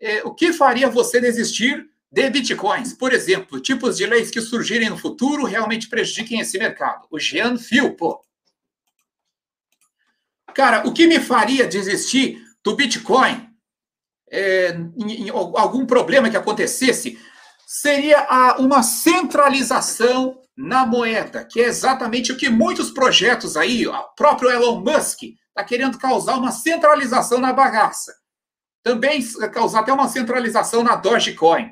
É, o que faria você desistir de bitcoins. Por exemplo, tipos de leis que surgirem no futuro realmente prejudiquem esse mercado. O Jean Philpo. Cara, o que me faria desistir do Bitcoin é, em, em, algum problema que acontecesse seria a, uma centralização na moeda, que é exatamente o que muitos projetos aí, o próprio Elon Musk está querendo causar uma centralização na bagaça. Também causar até uma centralização na Dogecoin.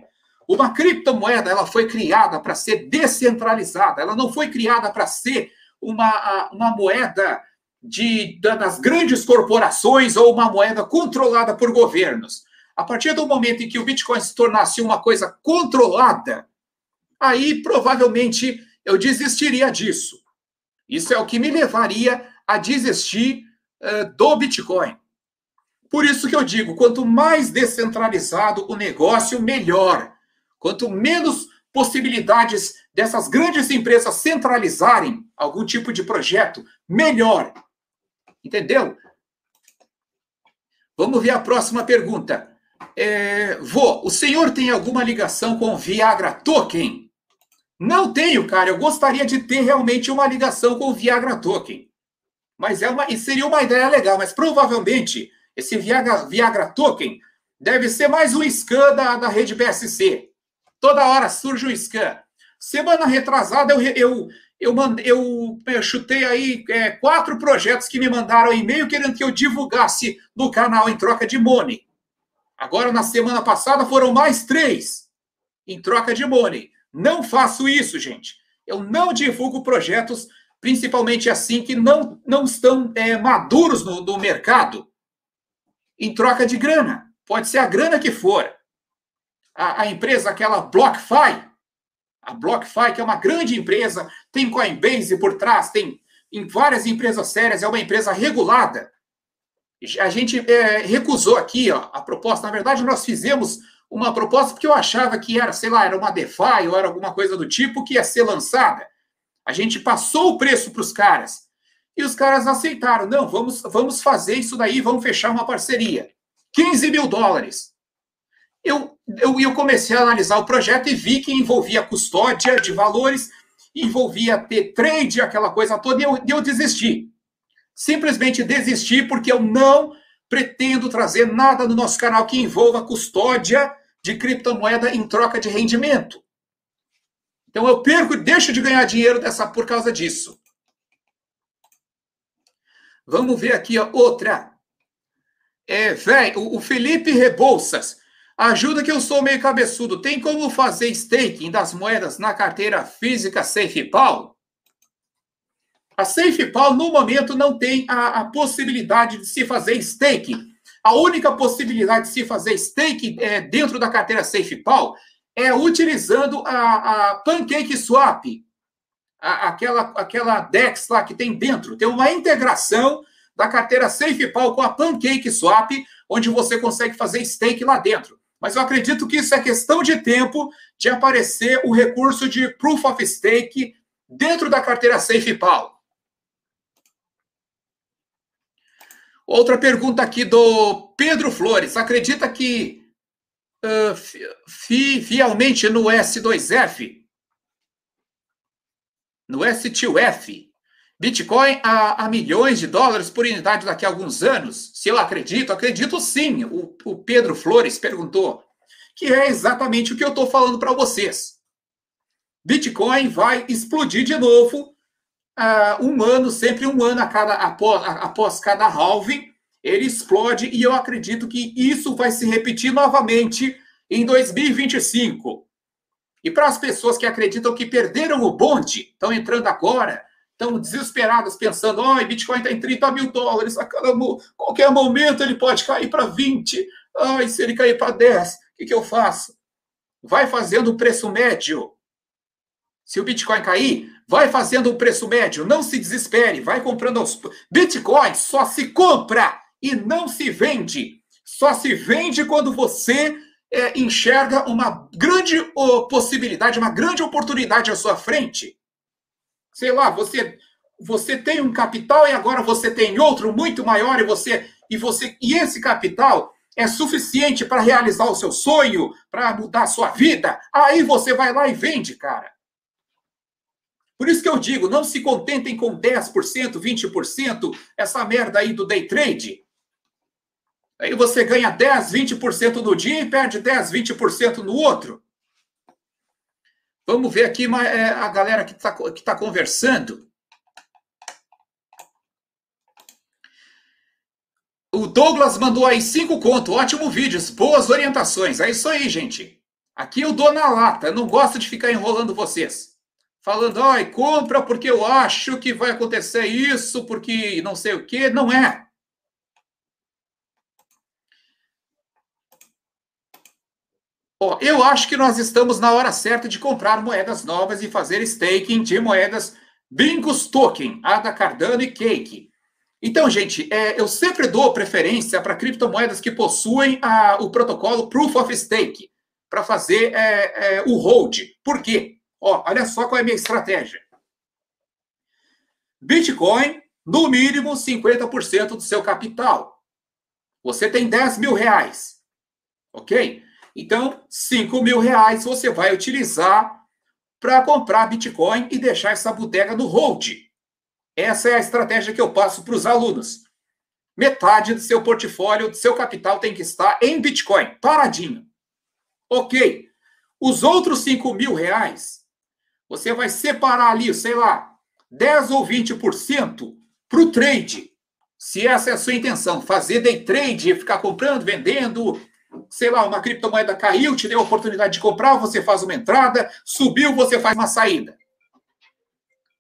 Uma criptomoeda ela foi criada para ser descentralizada, ela não foi criada para ser uma, uma moeda de, das grandes corporações ou uma moeda controlada por governos. A partir do momento em que o Bitcoin se tornasse uma coisa controlada, aí provavelmente eu desistiria disso. Isso é o que me levaria a desistir uh, do Bitcoin. Por isso que eu digo, quanto mais descentralizado o negócio, melhor. Quanto menos possibilidades dessas grandes empresas centralizarem algum tipo de projeto, melhor. Entendeu? Vamos ver a próxima pergunta. É, o senhor tem alguma ligação com Viagra Token? Não tenho, cara. Eu gostaria de ter realmente uma ligação com o Viagra Token. Mas é uma, e seria uma ideia legal, mas provavelmente esse Viagra, Viagra Token deve ser mais um scan da, da rede BSC. Toda hora surge um scan. Semana retrasada eu, eu, eu, mand, eu, eu chutei aí é, quatro projetos que me mandaram e-mail querendo que eu divulgasse no canal em troca de money. Agora, na semana passada, foram mais três em troca de money. Não faço isso, gente. Eu não divulgo projetos, principalmente assim, que não, não estão é, maduros no, no mercado, em troca de grana. Pode ser a grana que for. A, a empresa, aquela BlockFi, a BlockFi, que é uma grande empresa, tem Coinbase por trás, tem em várias empresas sérias, é uma empresa regulada. A gente é, recusou aqui ó, a proposta. Na verdade, nós fizemos uma proposta porque eu achava que era, sei lá, era uma DeFi ou era alguma coisa do tipo que ia ser lançada. A gente passou o preço para os caras. E os caras aceitaram. Não, vamos, vamos fazer isso daí, vamos fechar uma parceria. 15 mil dólares. Eu, eu, eu comecei a analisar o projeto e vi que envolvia custódia de valores, envolvia ter trade, aquela coisa toda, e eu, eu desisti simplesmente desistir, porque eu não pretendo trazer nada no nosso canal que envolva custódia de criptomoeda em troca de rendimento. Então eu perco e deixo de ganhar dinheiro dessa por causa disso. Vamos ver aqui a outra. É, velho, o Felipe Rebouças. Ajuda que eu sou meio cabeçudo. Tem como fazer staking das moedas na carteira física SafePal? A SafePal, no momento, não tem a, a, possibilidade de se fazer staking. A única possibilidade de se fazer staking é, dentro da carteira SafePal é utilizando a, a Pancake Swap, a, aquela, aquela DEX lá que tem dentro. Tem uma integração da carteira SafePal com a Pancake Swap, onde você consegue fazer stake lá dentro. Mas eu acredito que isso é questão de tempo de aparecer o recurso de Proof of Stake dentro da carteira SafePal. Outra pergunta aqui do Pedro Flores. Acredita que uh, fi, fielmente no S2F, no S2F, Bitcoin a, a, milhões de dólares por unidade daqui a alguns anos? Se eu acredito, acredito sim. O, o Pedro Flores perguntou. Que é exatamente o que eu estou falando para vocês. Bitcoin vai explodir de novo uh, um ano, sempre um ano a cada, após, após cada halving, ele explode e eu acredito que isso vai se repetir novamente em 2025. E para as pessoas que acreditam que perderam o bonde, estão entrando agora, estão desesperadas, pensando: ai, Bitcoin está em 30 mil dólares, a qualquer momento ele pode cair para 20. Ai, se ele cair para 10, o que, que eu faço? Vai fazendo o preço médio. Se o Bitcoin cair, vai fazendo o preço médio, não se desespere, vai comprando aos Bitcoin só se compra e não se vende. Só se vende quando você é, enxerga uma grande oh, possibilidade, uma grande oportunidade à sua frente. Sei lá, você você tem um capital e agora você tem outro muito maior e você e você e esse capital é suficiente para realizar o seu sonho, para mudar a sua vida, aí você vai lá e vende, cara. Por isso que eu digo, não se contentem com 10%, 20%, essa merda aí do day trade. Aí você ganha 10, 20% no dia e perde 10, 20% no outro. Vamos ver aqui é, a galera que está que tá conversando. O Douglas mandou aí cinco conto, ótimo vídeo, boas orientações. É isso aí, gente. Aqui eu dou na lata, eu não gosto de ficar enrolando vocês. Falando, ai, compra porque eu acho que vai acontecer isso, porque não sei o quê. Não é. Ó, eu acho que nós estamos na hora certa de comprar moedas novas e fazer staking de moedas Bingos Token, Ada Cardano e Cake. Então, gente, é, eu sempre dou preferência para criptomoedas que possuem a, o protocolo Proof of Stake para fazer é, é, o hold. Por quê? Ó, olha só qual é a minha estratégia. Bitcoin, no mínimo 50% do seu capital. Você tem 10 mil reais. Ok? Então, 5 mil reais você vai utilizar para comprar Bitcoin e deixar essa bodega no hold. Essa é a estratégia que eu passo para os alunos. Metade do seu portfólio, do seu capital tem que estar em Bitcoin, paradinho. Ok. Os outros 5 mil reais, você vai separar ali, sei lá, 10 ou 20% para o trade. Se essa é a sua intenção, fazer day trade, ficar comprando, vendendo, sei lá, uma criptomoeda caiu, te deu a oportunidade de comprar, você faz uma entrada, subiu, você faz uma saída.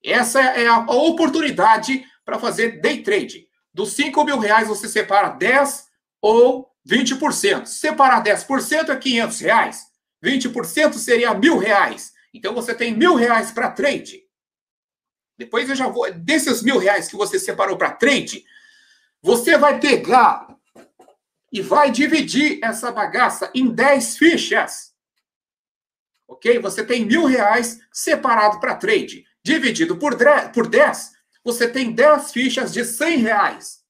Essa é a oportunidade para fazer day trade. Dos 5 mil reais, você separa 10 ou 20%. Separar 10% é 500 reais. 20% seria mil reais. Então, você tem mil reais para trade. Depois eu já vou... Desses mil reais que você separou para trade, você vai pegar e vai dividir essa bagaça em 10 fichas. Ok? Você tem mil reais separado para trade. Dividido por, por 10, você tem 10 fichas de 100 reais.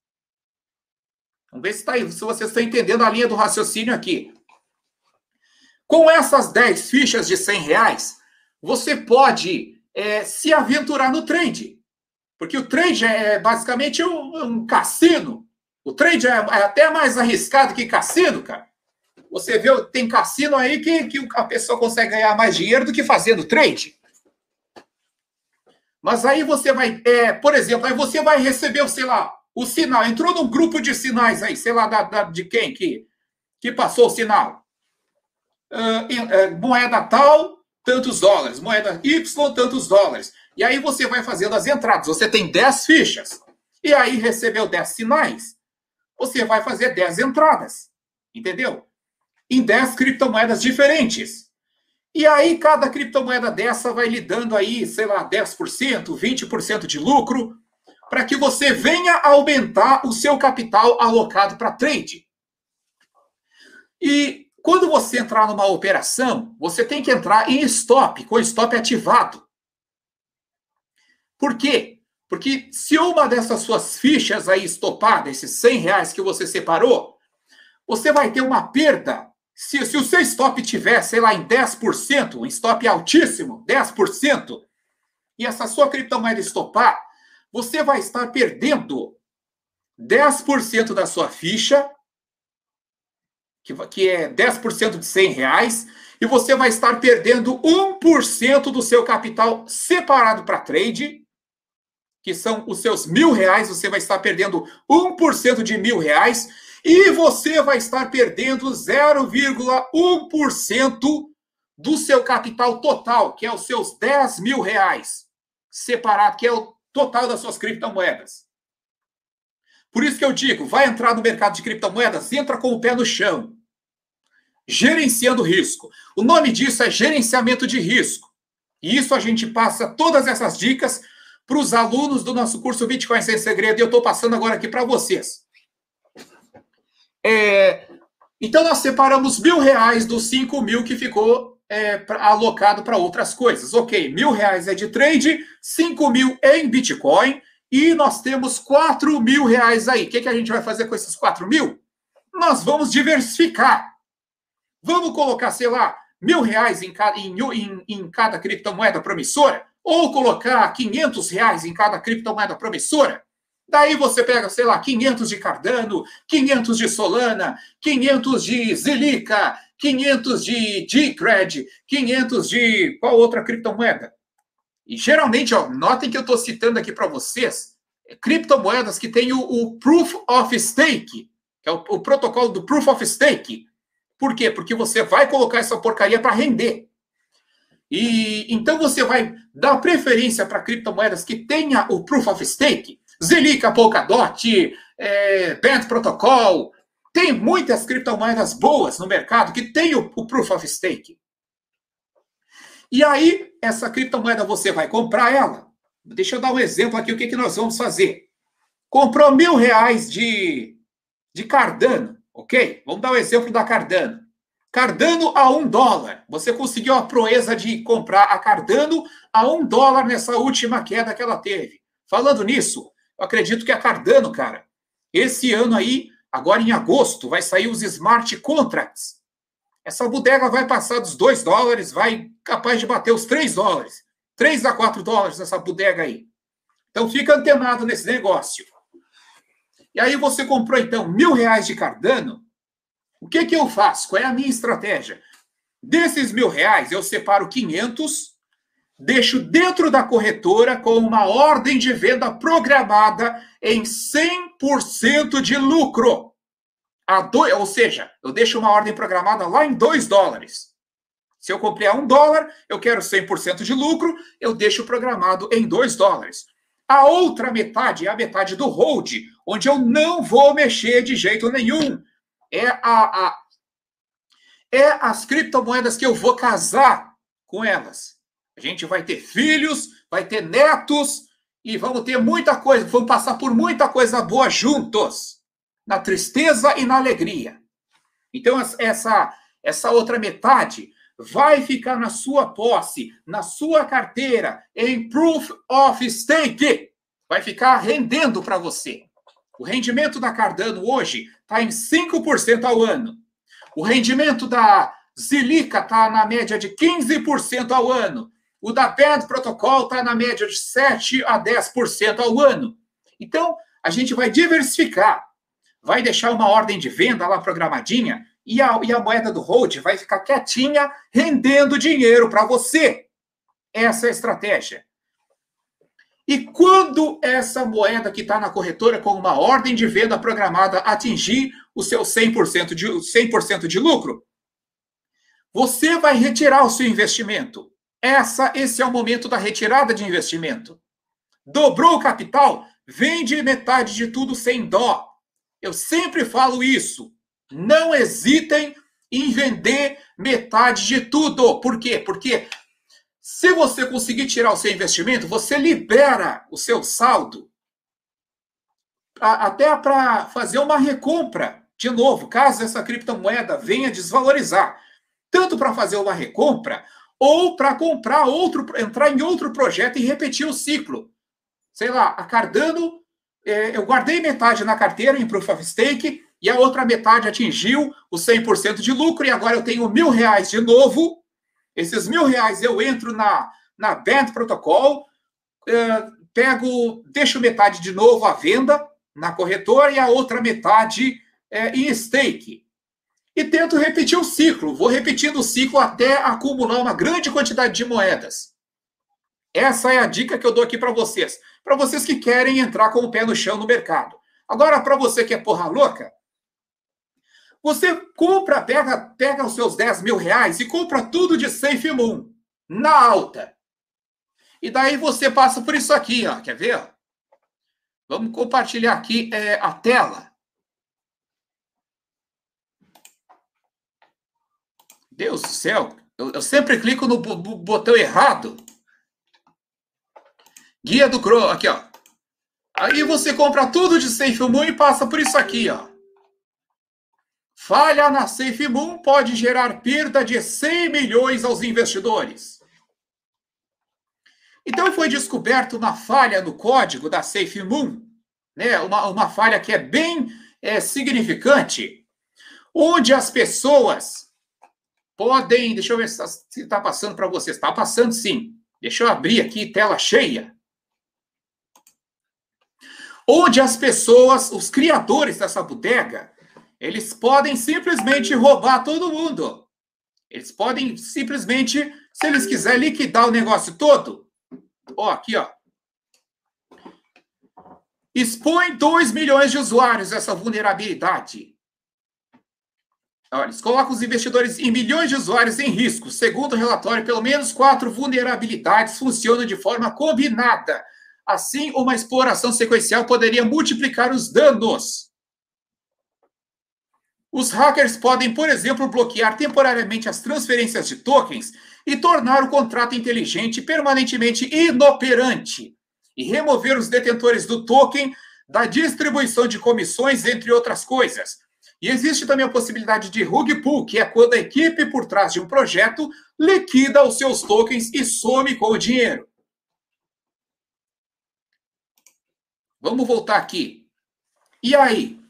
Vamos ver se, tá aí, se vocês estão entendendo a linha do raciocínio aqui. Com essas 10 fichas de 100 reais, você pode é, se aventurar no trade. Porque o trade é basicamente um, um cassino o trade é, é até mais arriscado que cassino, cara. Você vê, tem cassino aí que, que a pessoa consegue ganhar mais dinheiro do que fazendo trade. Mas aí você vai, é, por exemplo, aí você vai receber, sei lá, o sinal. Entrou num grupo de sinais aí, sei lá, da, da de quem que, que passou o sinal. Uh, uh, moeda tal, tantos dólares. Moeda Y, tantos dólares. E aí você vai fazendo as entradas. Você tem 10 fichas. E aí recebeu 10 sinais você vai fazer 10 entradas, entendeu? Em 10 criptomoedas diferentes. E aí, cada criptomoeda dessa vai lhe dando aí, sei lá, 10%, 20% de lucro, para que você venha aumentar o seu capital alocado para trade. E quando você entrar numa operação, você tem que entrar em stop, com stop ativado. Por quê? Porque se uma dessas suas fichas aí estopada, esses 100 reais que você separou, você vai ter uma perda. Se, se o seu stop tiver, sei lá, em 10%, um stop altíssimo, 10%, e essa sua criptomoeda estopar, você vai estar perdendo 10% da sua ficha, que, que é 10% de 100 reais, e você vai estar perdendo 1% do seu capital separado para trade, que são os seus mil reais, você vai estar perdendo 1% de mil reais e você vai estar perdendo 0,1% do seu capital total, que é os seus 10 mil reais, separado, que é o total das suas criptomoedas. Por isso que eu digo, vai entrar no mercado de criptomoedas, entra com o pé no chão, gerenciando risco. O nome disso é gerenciamento de risco. E isso a gente passa todas essas dicas para os alunos do nosso curso Bitcoin Sem Segredo, e eu estou passando agora aqui para vocês. É, então, nós separamos mil reais dos cinco mil que ficou é, alocado para outras coisas. Ok, mil reais é de trade, cinco mil é em Bitcoin, e nós temos quatro mil reais aí. O que, que a gente vai fazer com esses quatro mil? nós vamos diversificar. Vamos colocar, sei lá, mil reais em cada, em, em, em cada criptomoeda promissora? Ou colocar 500 reais em cada criptomoeda promissora? Daí você pega, sei lá, 500 de Cardano, 500 de Solana, 500 de Zelica, 500 de Decred, 500 de qual outra criptomoeda? E geralmente, ó, notem que eu estou citando aqui para vocês é, criptomoedas que têm o, o, Proof of Stake, que é o, o protocolo do Proof of Stake. Por quê? Porque você vai colocar essa porcaria para render. E então você vai dar preferência para criptomoedas que tenha o Proof of Stake Zelica, Polkadot, é, Band Protocol. Tem muitas criptomoedas boas no mercado que tem o, o Proof of Stake. E aí, essa criptomoeda você vai comprar ela. Deixa eu dar um exemplo aqui, o que, que nós vamos fazer. Comprou mil reais de, de Cardano, ok? Vamos dar o um exemplo da Cardano. Cardano a um dólar. Você conseguiu a proeza de comprar a Cardano a um dólar nessa última queda que ela teve. Falando nisso, eu acredito que a Cardano, cara, esse ano aí, agora em agosto, vai sair os smart contracts. Essa bodega vai passar dos 2 dólares, vai capaz de bater os 3 dólares. 3 a 4 dólares nessa bodega aí. Então fica antenado nesse negócio. E aí você comprou, então, mil reais de Cardano. O que, que eu faço? Qual é a minha estratégia? Desses mil reais, eu separo 500 deixo dentro da corretora com uma ordem de venda programada em 100% de lucro. A do, ou seja, eu deixo uma ordem programada lá em 2 dólares. Se eu comprei a 1 dólar, eu quero 100% de lucro, eu deixo programado em 2 dólares. A outra metade é a metade do hold, onde eu não vou mexer de jeito nenhum. É, a, a é as criptomoedas que eu vou casar com elas. A gente vai ter filhos, vai ter netos e vamos ter muita coisa, vamos passar por muita coisa boa juntos, na tristeza e na alegria. Então essa essa outra metade vai ficar na sua posse, na sua carteira, em proof of stake. Vai ficar rendendo para você. O rendimento da Cardano hoje está em 5% ao ano. O rendimento da Zilica está na média de 15% ao ano. O da Band Protocol está na média de 7 a 10% ao ano. Então, a gente vai diversificar. Vai deixar uma ordem de venda lá programadinha e a, e a moeda do hold vai ficar quietinha, rendendo dinheiro para você. Essa é a estratégia. E quando essa moeda que está na corretora com uma ordem de venda programada atingir o seu 100% de, 100 de lucro, você vai retirar o seu investimento. Essa, esse é o momento da retirada de investimento. Dobrou o capital? Vende metade de tudo sem dó. Eu sempre falo isso. Não hesitem em vender metade de tudo. Por quê? Porque se você conseguir tirar o seu investimento, você libera o seu saldo até para fazer uma recompra. De novo, caso essa criptomoeda venha desvalorizar, tanto para fazer uma recompra ou para comprar outro, entrar em outro projeto e repetir o ciclo. Sei lá, a Cardano, é, eu guardei metade na carteira em Proof of Stake e a outra metade atingiu os 100% de lucro e agora eu tenho mil reais de novo. Esses mil reais eu entro na, na Band Protocol, é, pego, deixo metade de novo à venda na corretora e a outra metade é, em stake e tento repetir o ciclo. Vou repetindo o ciclo até acumular uma grande quantidade de moedas. Essa é a dica que eu dou aqui para vocês. Para vocês que querem entrar com o pé no chão no mercado. Agora, para você que é porra louca, você compra, pega, pega os seus 10 mil reais e compra tudo de Safe Moon, na alta. E daí você passa por isso aqui, ó. Quer ver? Vamos compartilhar aqui é, a tela. Deus do céu, eu, eu sempre clico no botão errado. Guia do Chrome, aqui ó. Aí você compra tudo de SafeMoon e passa por isso aqui, ó. Falha na SafeMoon pode gerar perda de 100 milhões aos investidores. Então foi descoberto uma falha no código da SafeMoon, né? Uma, uma falha que é bem é, significante onde as pessoas podem. Deixa eu ver se está passando para vocês. Está passando sim. Deixa eu abrir aqui, tela cheia. Onde as pessoas, os criadores dessa bodega, eles podem simplesmente roubar todo mundo. Eles podem simplesmente, se eles quiserem liquidar o negócio todo, ó, aqui, ó. Expõe 2 milhões de usuários essa vulnerabilidade. Olha, eles colocam os investidores em milhões de usuários em risco. Segundo o relatório, pelo menos quatro vulnerabilidades funcionam de forma combinada. Assim, uma exploração sequencial poderia multiplicar os danos. Os hackers podem, por exemplo, bloquear temporariamente as transferências de tokens e tornar o contrato inteligente permanentemente inoperante e remover os detentores do token da distribuição de comissões, entre outras coisas. E existe também a possibilidade de rug pull, que é quando a equipe por trás de um projeto liquida os seus tokens e some com o dinheiro. Vamos voltar aqui. E aí?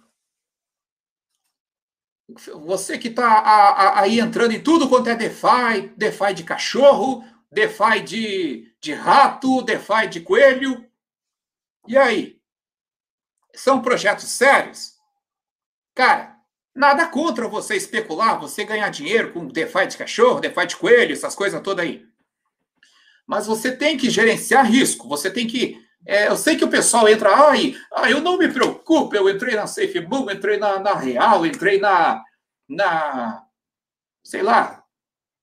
Você que está aí entrando em tudo quanto é DeFi, DeFi de cachorro, DeFi de, de rato, DeFi de coelho. E aí? São projetos sérios? Cara, nada contra você especular, você ganhar dinheiro com DeFi de cachorro, DeFi de coelho, essas coisas todas aí. Mas você tem que gerenciar risco, você tem que. É, eu sei que o pessoal entra, ai, ah, eu não me preocupo, eu entrei na SafeMoon, entrei na, na Real, entrei na, na. sei lá,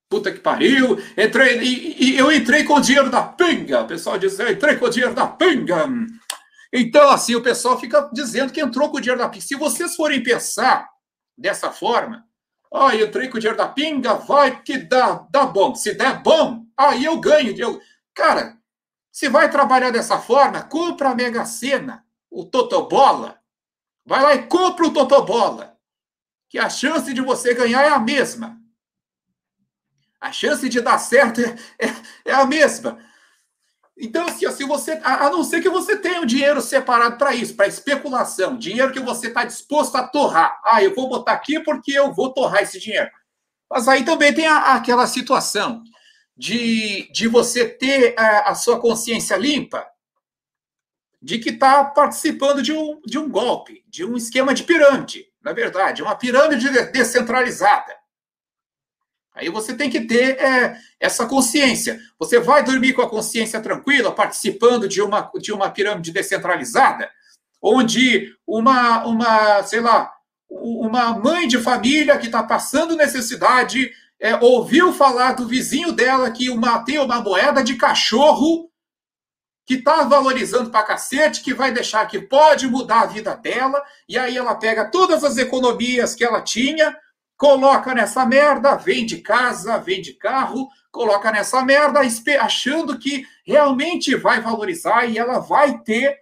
puta que pariu, entrei, e, e eu entrei com o dinheiro da pinga. O pessoal diz, eu entrei com o dinheiro da pinga. Então, assim, o pessoal fica dizendo que entrou com o dinheiro da pinga. Se vocês forem pensar dessa forma, ah, entrei com o dinheiro da pinga, vai que dá, dá bom. Se der bom, aí eu ganho. Eu... Cara, se vai trabalhar dessa forma, compra a Mega Sena, o Totobola. Vai lá e compra o Totobola. Que a chance de você ganhar é a mesma. A chance de dar certo é, é, é a mesma. Então, assim, se você, a, não ser que você tenha o um dinheiro separado para isso, para especulação, dinheiro que você está disposto a torrar. Ah, eu vou botar aqui porque eu vou torrar esse dinheiro. Mas aí também tem a, aquela situação de, de você ter a, a sua consciência limpa de que está participando de um, de um golpe, de um esquema de pirâmide, na verdade, uma pirâmide descentralizada. Aí você tem que ter é, essa consciência. Você vai dormir com a consciência tranquila, participando de uma, de uma pirâmide descentralizada, onde uma, uma, sei lá, uma mãe de família que está passando necessidade é, ouviu falar do vizinho dela que uma, tem uma moeda de cachorro que está valorizando para cacete, que vai deixar que pode mudar a vida dela, e aí ela pega todas as economias que ela tinha, coloca nessa merda, vende casa, vende carro, coloca nessa merda, achando que realmente vai valorizar e ela vai ter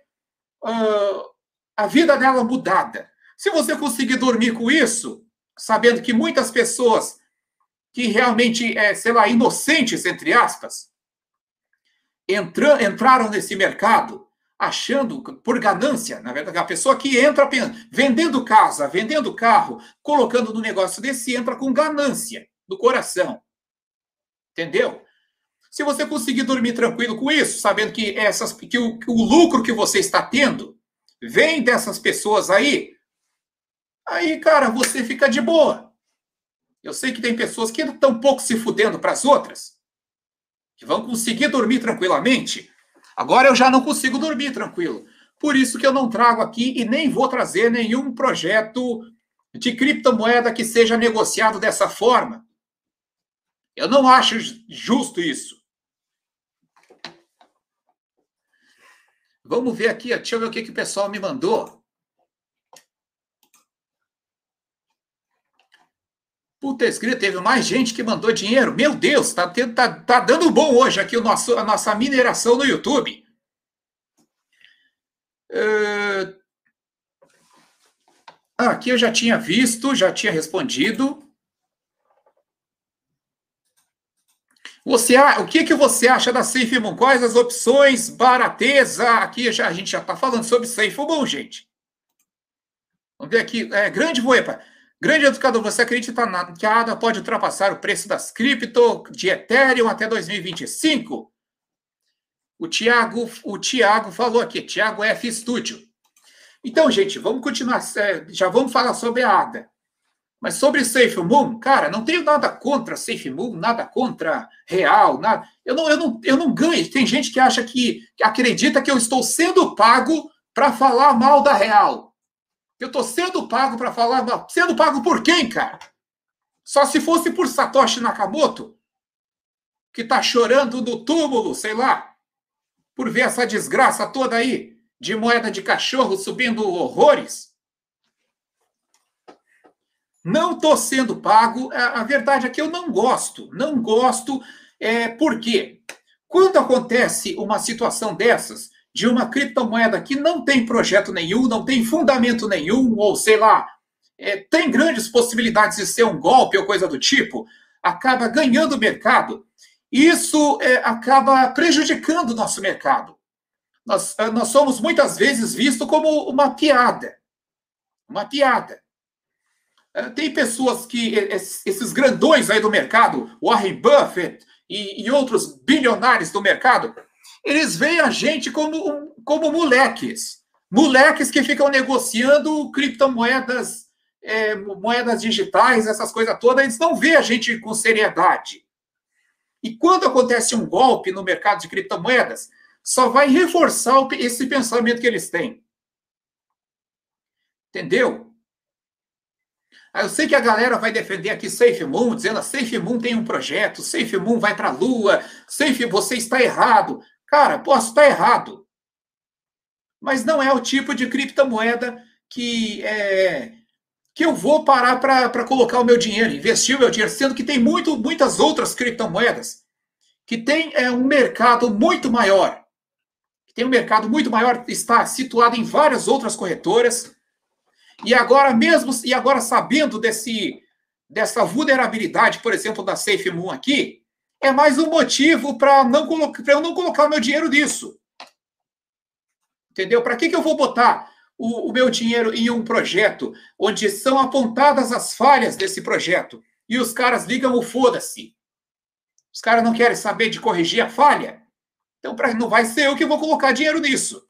uh, a vida dela mudada. Se você conseguir dormir com isso, sabendo que muitas pessoas que realmente, é, sei lá, inocentes, entre aspas, entra, entraram nesse mercado achando por ganância, na verdade, a pessoa que entra vendendo casa, vendendo carro, colocando no negócio desse, entra com ganância do coração. Entendeu? Se você conseguir dormir tranquilo com isso, sabendo que, essas, que, o, que o lucro que você está tendo vem dessas pessoas aí, aí, cara, você fica de boa. Eu sei que tem pessoas que estão um pouco se fudendo para as outras, que vão conseguir dormir tranquilamente, Agora eu já não consigo dormir tranquilo. Por isso que eu não trago aqui e nem vou trazer nenhum projeto de criptomoeda que seja negociado dessa forma. Eu não acho justo isso. Vamos ver aqui, deixa eu ver o que, que o pessoal me mandou. Puta, escrito, teve mais gente que mandou dinheiro. Meu Deus, tá, tá, tá dando bom hoje aqui o nosso, a nossa mineração no YouTube. Uh... aqui eu já tinha visto, já tinha respondido. Você, o que, que você acha da SafeMoon? Quais as opções, barateza? Aqui já, a gente já está falando sobre SafeMoon, gente. Vamos ver aqui. É, grande Voepa. Grande educador, você acredita na, que a ADA pode ultrapassar o preço das cripto de Ethereum até 2025? O Tiago o Thiago falou aqui, Tiago F Studio. Então, gente, vamos continuar. É, já vamos falar sobre a ADA. Mas sobre Safe Moon, cara, não tenho nada contra Safe Moon, nada contra Real, nada. Eu não, eu não, eu não ganho. Tem gente que acha que, que acredita que eu estou sendo pago para falar mal da Real. Eu estou sendo pago para falar mal. Sendo pago por quem, cara? Só se fosse por Satoshi Nakamoto, que está chorando no túmulo, sei lá, por ver essa desgraça toda aí de moeda de cachorro subindo horrores. Não estou sendo pago. A, verdade é que eu não gosto. Não gosto. É, por quê? Quando acontece uma situação dessas, de uma criptomoeda que não tem projeto nenhum, não tem fundamento nenhum, ou sei lá, é, tem grandes possibilidades de ser um golpe ou coisa do tipo, acaba ganhando o mercado. Isso é, acaba prejudicando o nosso mercado. Nós, nós somos muitas vezes vistos como uma piada. Uma piada. É, tem pessoas que, esses grandões aí do mercado, Warren Buffett e, e outros bilionários do mercado, eles veem a gente como, como moleques. Moleques que ficam negociando criptomoedas, é, moedas digitais, essas coisas todas, eles não veem a gente com seriedade. E quando acontece um golpe no mercado de criptomoedas, só vai reforçar esse pensamento que eles têm. Entendeu? Eu sei que a galera vai defender aqui Safe Moon, dizendo que Safe Moon tem um projeto, Safe Moon vai para a Lua, Safe, você está errado. Cara, posso estar errado. Mas não é o tipo de criptomoeda que é, que eu vou parar para colocar o meu dinheiro, investir o meu dinheiro, sendo que tem muito, muitas outras criptomoedas que tem é, um mercado muito maior. Que tem um mercado muito maior, está situado em várias outras corretoras e agora mesmo, e agora sabendo desse, dessa vulnerabilidade, por exemplo, da SafeMoon aqui, é mais um motivo para eu não colocar meu dinheiro nisso. Entendeu? Para que, que eu vou botar o, o meu dinheiro em um projeto onde são apontadas as falhas desse projeto e os caras ligam o foda-se? Os caras não querem saber de corrigir a falha? Então, pra, não vai ser eu que vou colocar dinheiro nisso.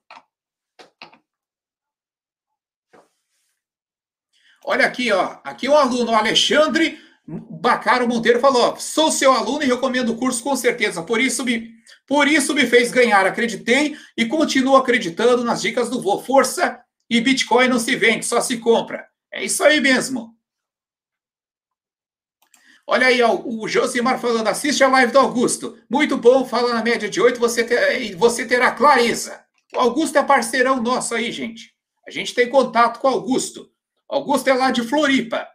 Olha aqui, ó. Aqui um aluno, o Alexandre Bacaro Monteiro falou: sou seu aluno e recomendo o curso com certeza. Por isso me, por isso me fez ganhar. Acreditei e continuo acreditando nas dicas do vô. Força e Bitcoin não se vende, só se compra. É isso aí mesmo. Olha aí, ó, o Josimar falando, assiste a live do Augusto. Muito bom, fala na média de oito, você, ter, você terá clareza. O Augusto é parceirão nosso aí, gente. A gente tem contato com o Augusto. Augusto é lá de Floripa.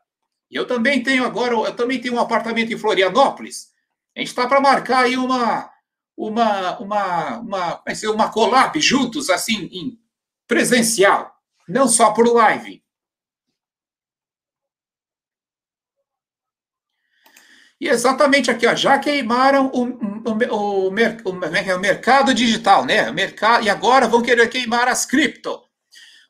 E eu também tenho agora, eu também tenho um apartamento em Florianópolis. A gente está para marcar aí uma, uma, uma, uma, uma collab juntos, assim, em presencial, não só por live. E exatamente aqui, ó, já queimaram o, o, o, o, é mercado digital, né? Mercado, e agora vão querer queimar as cripto.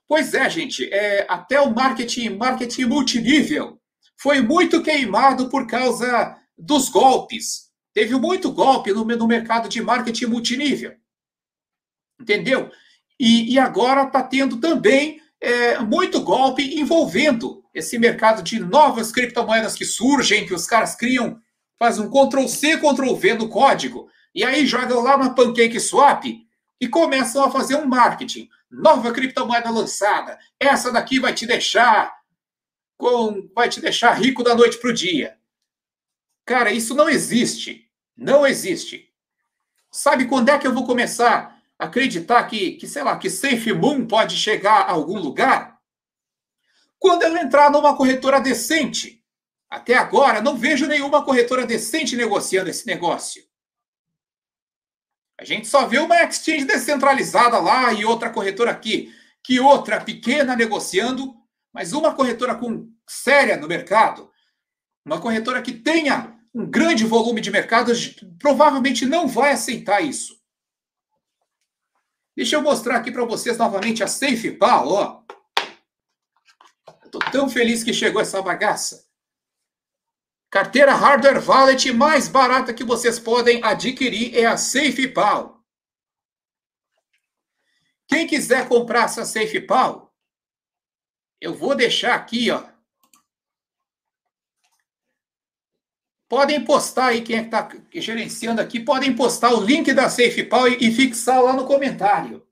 Pois é, gente, é, até o marketing, marketing multinível foi muito queimado por causa dos golpes. Teve muito golpe no, no mercado de marketing multinível. Entendeu? E, e agora está tendo também é, muito golpe envolvendo esse mercado de novas criptomoedas que surgem, que os caras criam, fazem um Ctrl-C, Ctrl-V no código, e aí jogam lá na Pancake Swap e começam a fazer um marketing. Nova criptomoeda lançada. Essa daqui vai te deixar com vai te deixar rico da noite para o dia. Cara, isso não existe. Não existe. Sabe quando é que eu vou começar a acreditar que, que sei lá, que Safe Moon pode chegar a algum lugar? Quando eu entrar numa corretora decente. Até agora, não vejo nenhuma corretora decente negociando esse negócio. A gente só vê uma exchange descentralizada lá e outra corretora aqui, que outra pequena negociando, mas uma corretora com séria no mercado, uma corretora que tenha um grande volume de mercado, provavelmente não vai aceitar isso. Deixa eu mostrar aqui para vocês novamente a SafePal, ó. Estou tão feliz que chegou essa bagaça. Carteira Hardware Wallet mais barata que vocês podem adquirir é a SafePal. Quem quiser comprar essa SafePal, eu vou deixar aqui, ó. Podem postar aí, quem é está gerenciando aqui, podem postar o link da SafePal e, e fixar lá no comentário.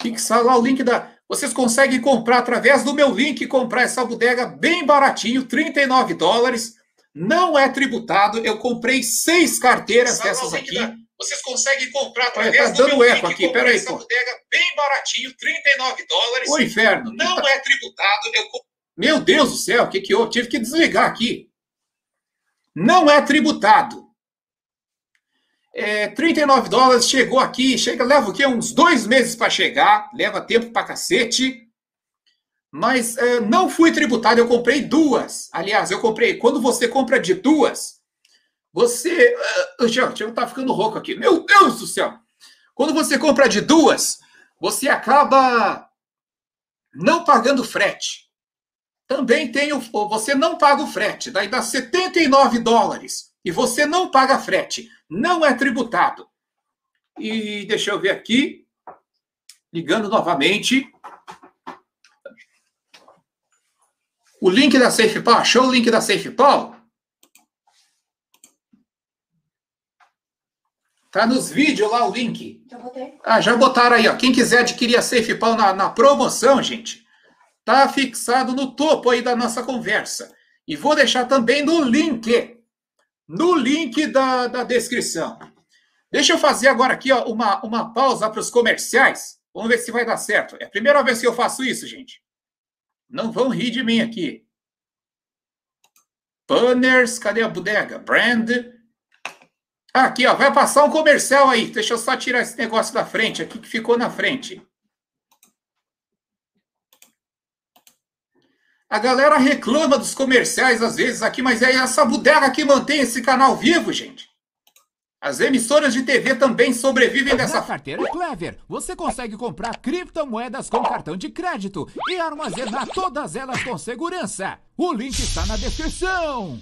Fixar lá o link da. Vocês conseguem comprar através do meu link, comprar essa bodega bem baratinho, 39 dólares. Não é tributado. Eu comprei seis carteiras dessas aqui. Vocês conseguem comprar através Olha, tá do dando meu eco link, aqui. Peraí, essa pô. bodega bem baratinho, 39 dólares. O inferno. Não tá... é tributado. Eu... Meu Deus do céu, o que que eu tive que desligar aqui? Não é tributado. É, 39 dólares, chegou aqui, chega, leva o quê? Uns dois meses para chegar, leva tempo para cacete. Mas é, não fui tributado, eu comprei duas. Aliás, eu comprei, quando você compra de duas, você. Uh, já, já tá ficando rouco aqui. Meu Deus do céu! Quando você compra de duas, você acaba não pagando frete. Também tem o. Você não paga o frete, daí dá 79 dólares. E você não paga frete não é tributado. E deixa eu ver aqui, ligando novamente. O link da SafePal, achou o link da SafePal? Tá nos vídeos lá o link. Já botei. Ah, já botaram aí, ó. Quem quiser adquirir a SafePal na, na promoção, gente, tá fixado no topo aí da nossa conversa. E vou deixar também no link no link da, da descrição. Deixa eu fazer agora aqui ó, uma, uma pausa para os comerciais. Vamos ver se vai dar certo. É a primeira vez que eu faço isso, gente. Não vão rir de mim aqui. Banners, cadê a bodega? Brand. Aqui, ó, vai passar um comercial aí. Deixa eu só tirar esse negócio da frente aqui que ficou na frente. A galera reclama dos comerciais às vezes aqui, mas é essa bodega que mantém esse canal vivo, gente. As emissoras de TV também sobrevivem dessa Na carteira Clever, você consegue comprar criptomoedas com cartão de crédito e armazenar todas elas com segurança. O link está na descrição.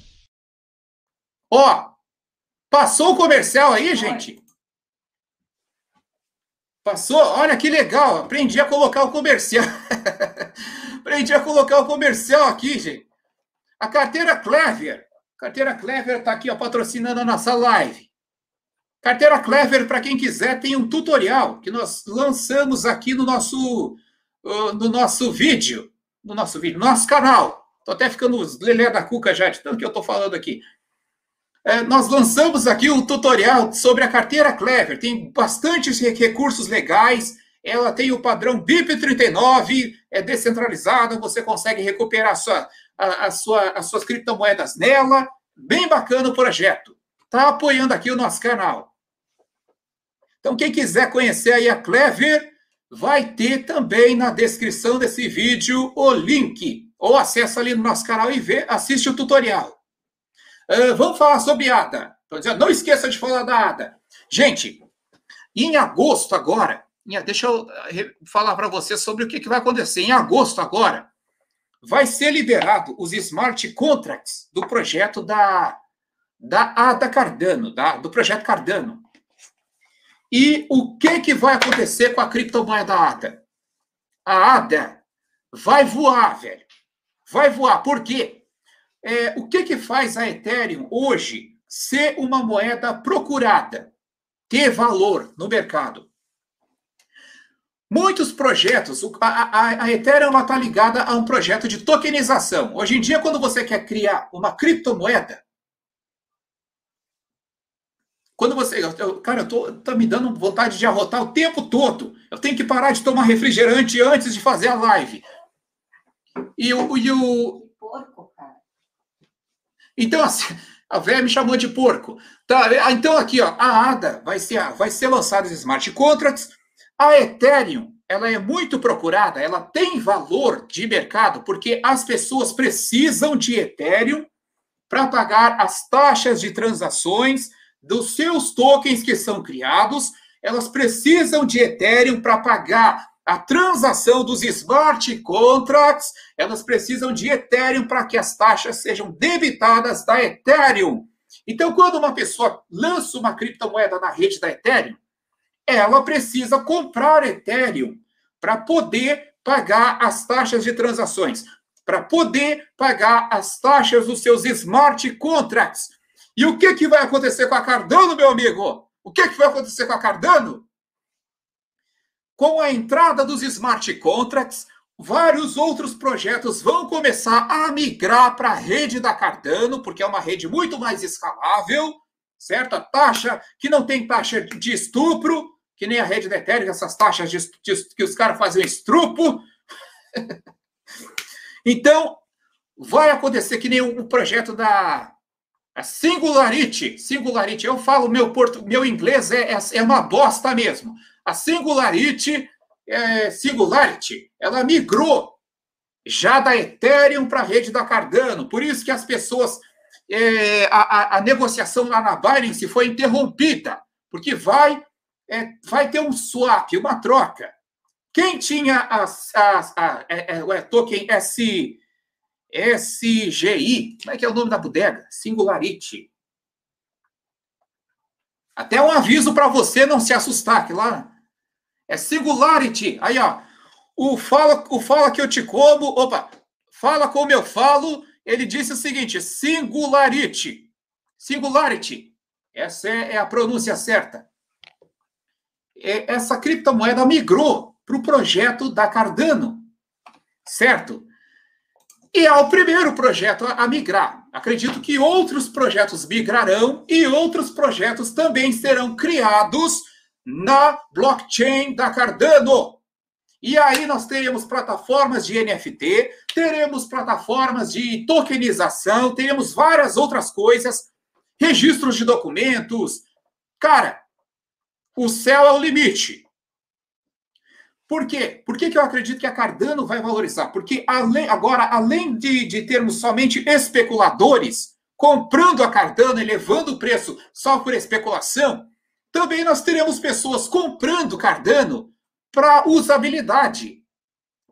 Ó, passou o comercial aí, gente? Passou? Olha que legal, aprendi a colocar o comercial. a colocar o comercial aqui, gente. A carteira Clever. Carteira Clever está aqui ó, patrocinando a nossa live. Carteira Clever, para quem quiser, tem um tutorial que nós lançamos aqui no nosso, no nosso vídeo. No nosso vídeo, no nosso canal. Estou até ficando lelé da cuca já, de tanto que eu estou falando aqui. É, nós lançamos aqui um tutorial sobre a carteira Clever. Tem bastantes recursos legais. Ela tem o padrão BIP39, é descentralizada, você consegue recuperar a sua, a, a sua, as suas criptomoedas nela. Bem bacana o projeto. Está apoiando aqui o nosso canal. Então, quem quiser conhecer aí a Clever, vai ter também na descrição desse vídeo o link. Ou acessa ali no nosso canal e vê, assiste o tutorial. Uh, vamos falar sobre ADA. Dizendo, não esqueça de falar da ADA. Gente, em agosto agora, deixa eu eh, falar para você sobre o que, vai acontecer. Em agosto agora, vai ser liberado os smart contracts do projeto da, da ADA Cardano, da, do projeto Cardano. E o que, que vai acontecer com a criptomoeda ADA? A ADA vai voar, velho. Vai voar. Por quê? É, o que, que faz a Ethereum hoje ser uma moeda procurada, ter valor no mercado? Muitos projetos, a, a, a Ethereum está ligada a um projeto de tokenização. Hoje em dia, quando você quer criar uma criptomoeda, quando você. Eu, cara, eu tô, tá me dando vontade de arrotar o tempo todo. Eu tenho que parar de tomar refrigerante antes de fazer a live. E o. E o porco, cara. Então, assim, a velha me chamou de porco. Tá, então, aqui, ó, a ADA vai ser, vai ser lançada os smart contracts. A Ethereum, ela é muito procurada, ela tem valor de mercado, porque as pessoas precisam de Ethereum para pagar as taxas de transações dos seus tokens que são criados. Elas precisam de Ethereum para pagar a transação dos smart contracts, elas precisam de Ethereum para que as taxas sejam debitadas da Ethereum. Então, quando uma pessoa lança uma criptomoeda na rede da Ethereum, ela precisa comprar Ethereum para poder pagar as taxas de transações, para poder pagar as taxas dos seus smart contracts. E o que, que vai acontecer com a Cardano, meu amigo? O que, que vai acontecer com a Cardano? Com a entrada dos smart contracts, vários outros projetos vão começar a migrar para a rede da Cardano, porque é uma rede muito mais escalável, certo? A taxa que não tem taxa de estupro, que nem a rede da Ethereum, essas taxas de, de, que os caras fazem estrupo. então, vai acontecer que nem o projeto da Singularity. Singularity, eu falo meu, porto, meu inglês é, é, é uma bosta mesmo. A Singularity, é, Singularity, ela migrou já da Ethereum para a rede da Cardano. Por isso que as pessoas. É, a, a, a, negociação lá na Binance foi interrompida, porque vai, é, vai ter um swap, uma troca. Quem tinha as, as, a, é, é, o token S, SGI, como é que é o nome da bodega? Singularity. Até um aviso para você não se assustar, que lá é singularity. Aí, ó. O fala, o fala que eu te como. Opa! Fala como eu falo. Ele disse o seguinte: singularity. Singularity. Essa é, é a pronúncia certa. É, essa criptomoeda migrou para o projeto da Cardano. Certo? E é o primeiro projeto a migrar. Acredito que outros projetos migrarão e outros projetos também serão criados na blockchain da Cardano. E aí nós teremos plataformas de NFT, teremos plataformas de tokenização, teremos várias outras coisas, registros de documentos. Cara, o céu é o limite. Por quê? Por que, que eu acredito que a Cardano vai valorizar? Porque além, agora, além de, de termos somente especuladores comprando a Cardano e levando o preço só por especulação, também nós teremos pessoas comprando Cardano para usabilidade,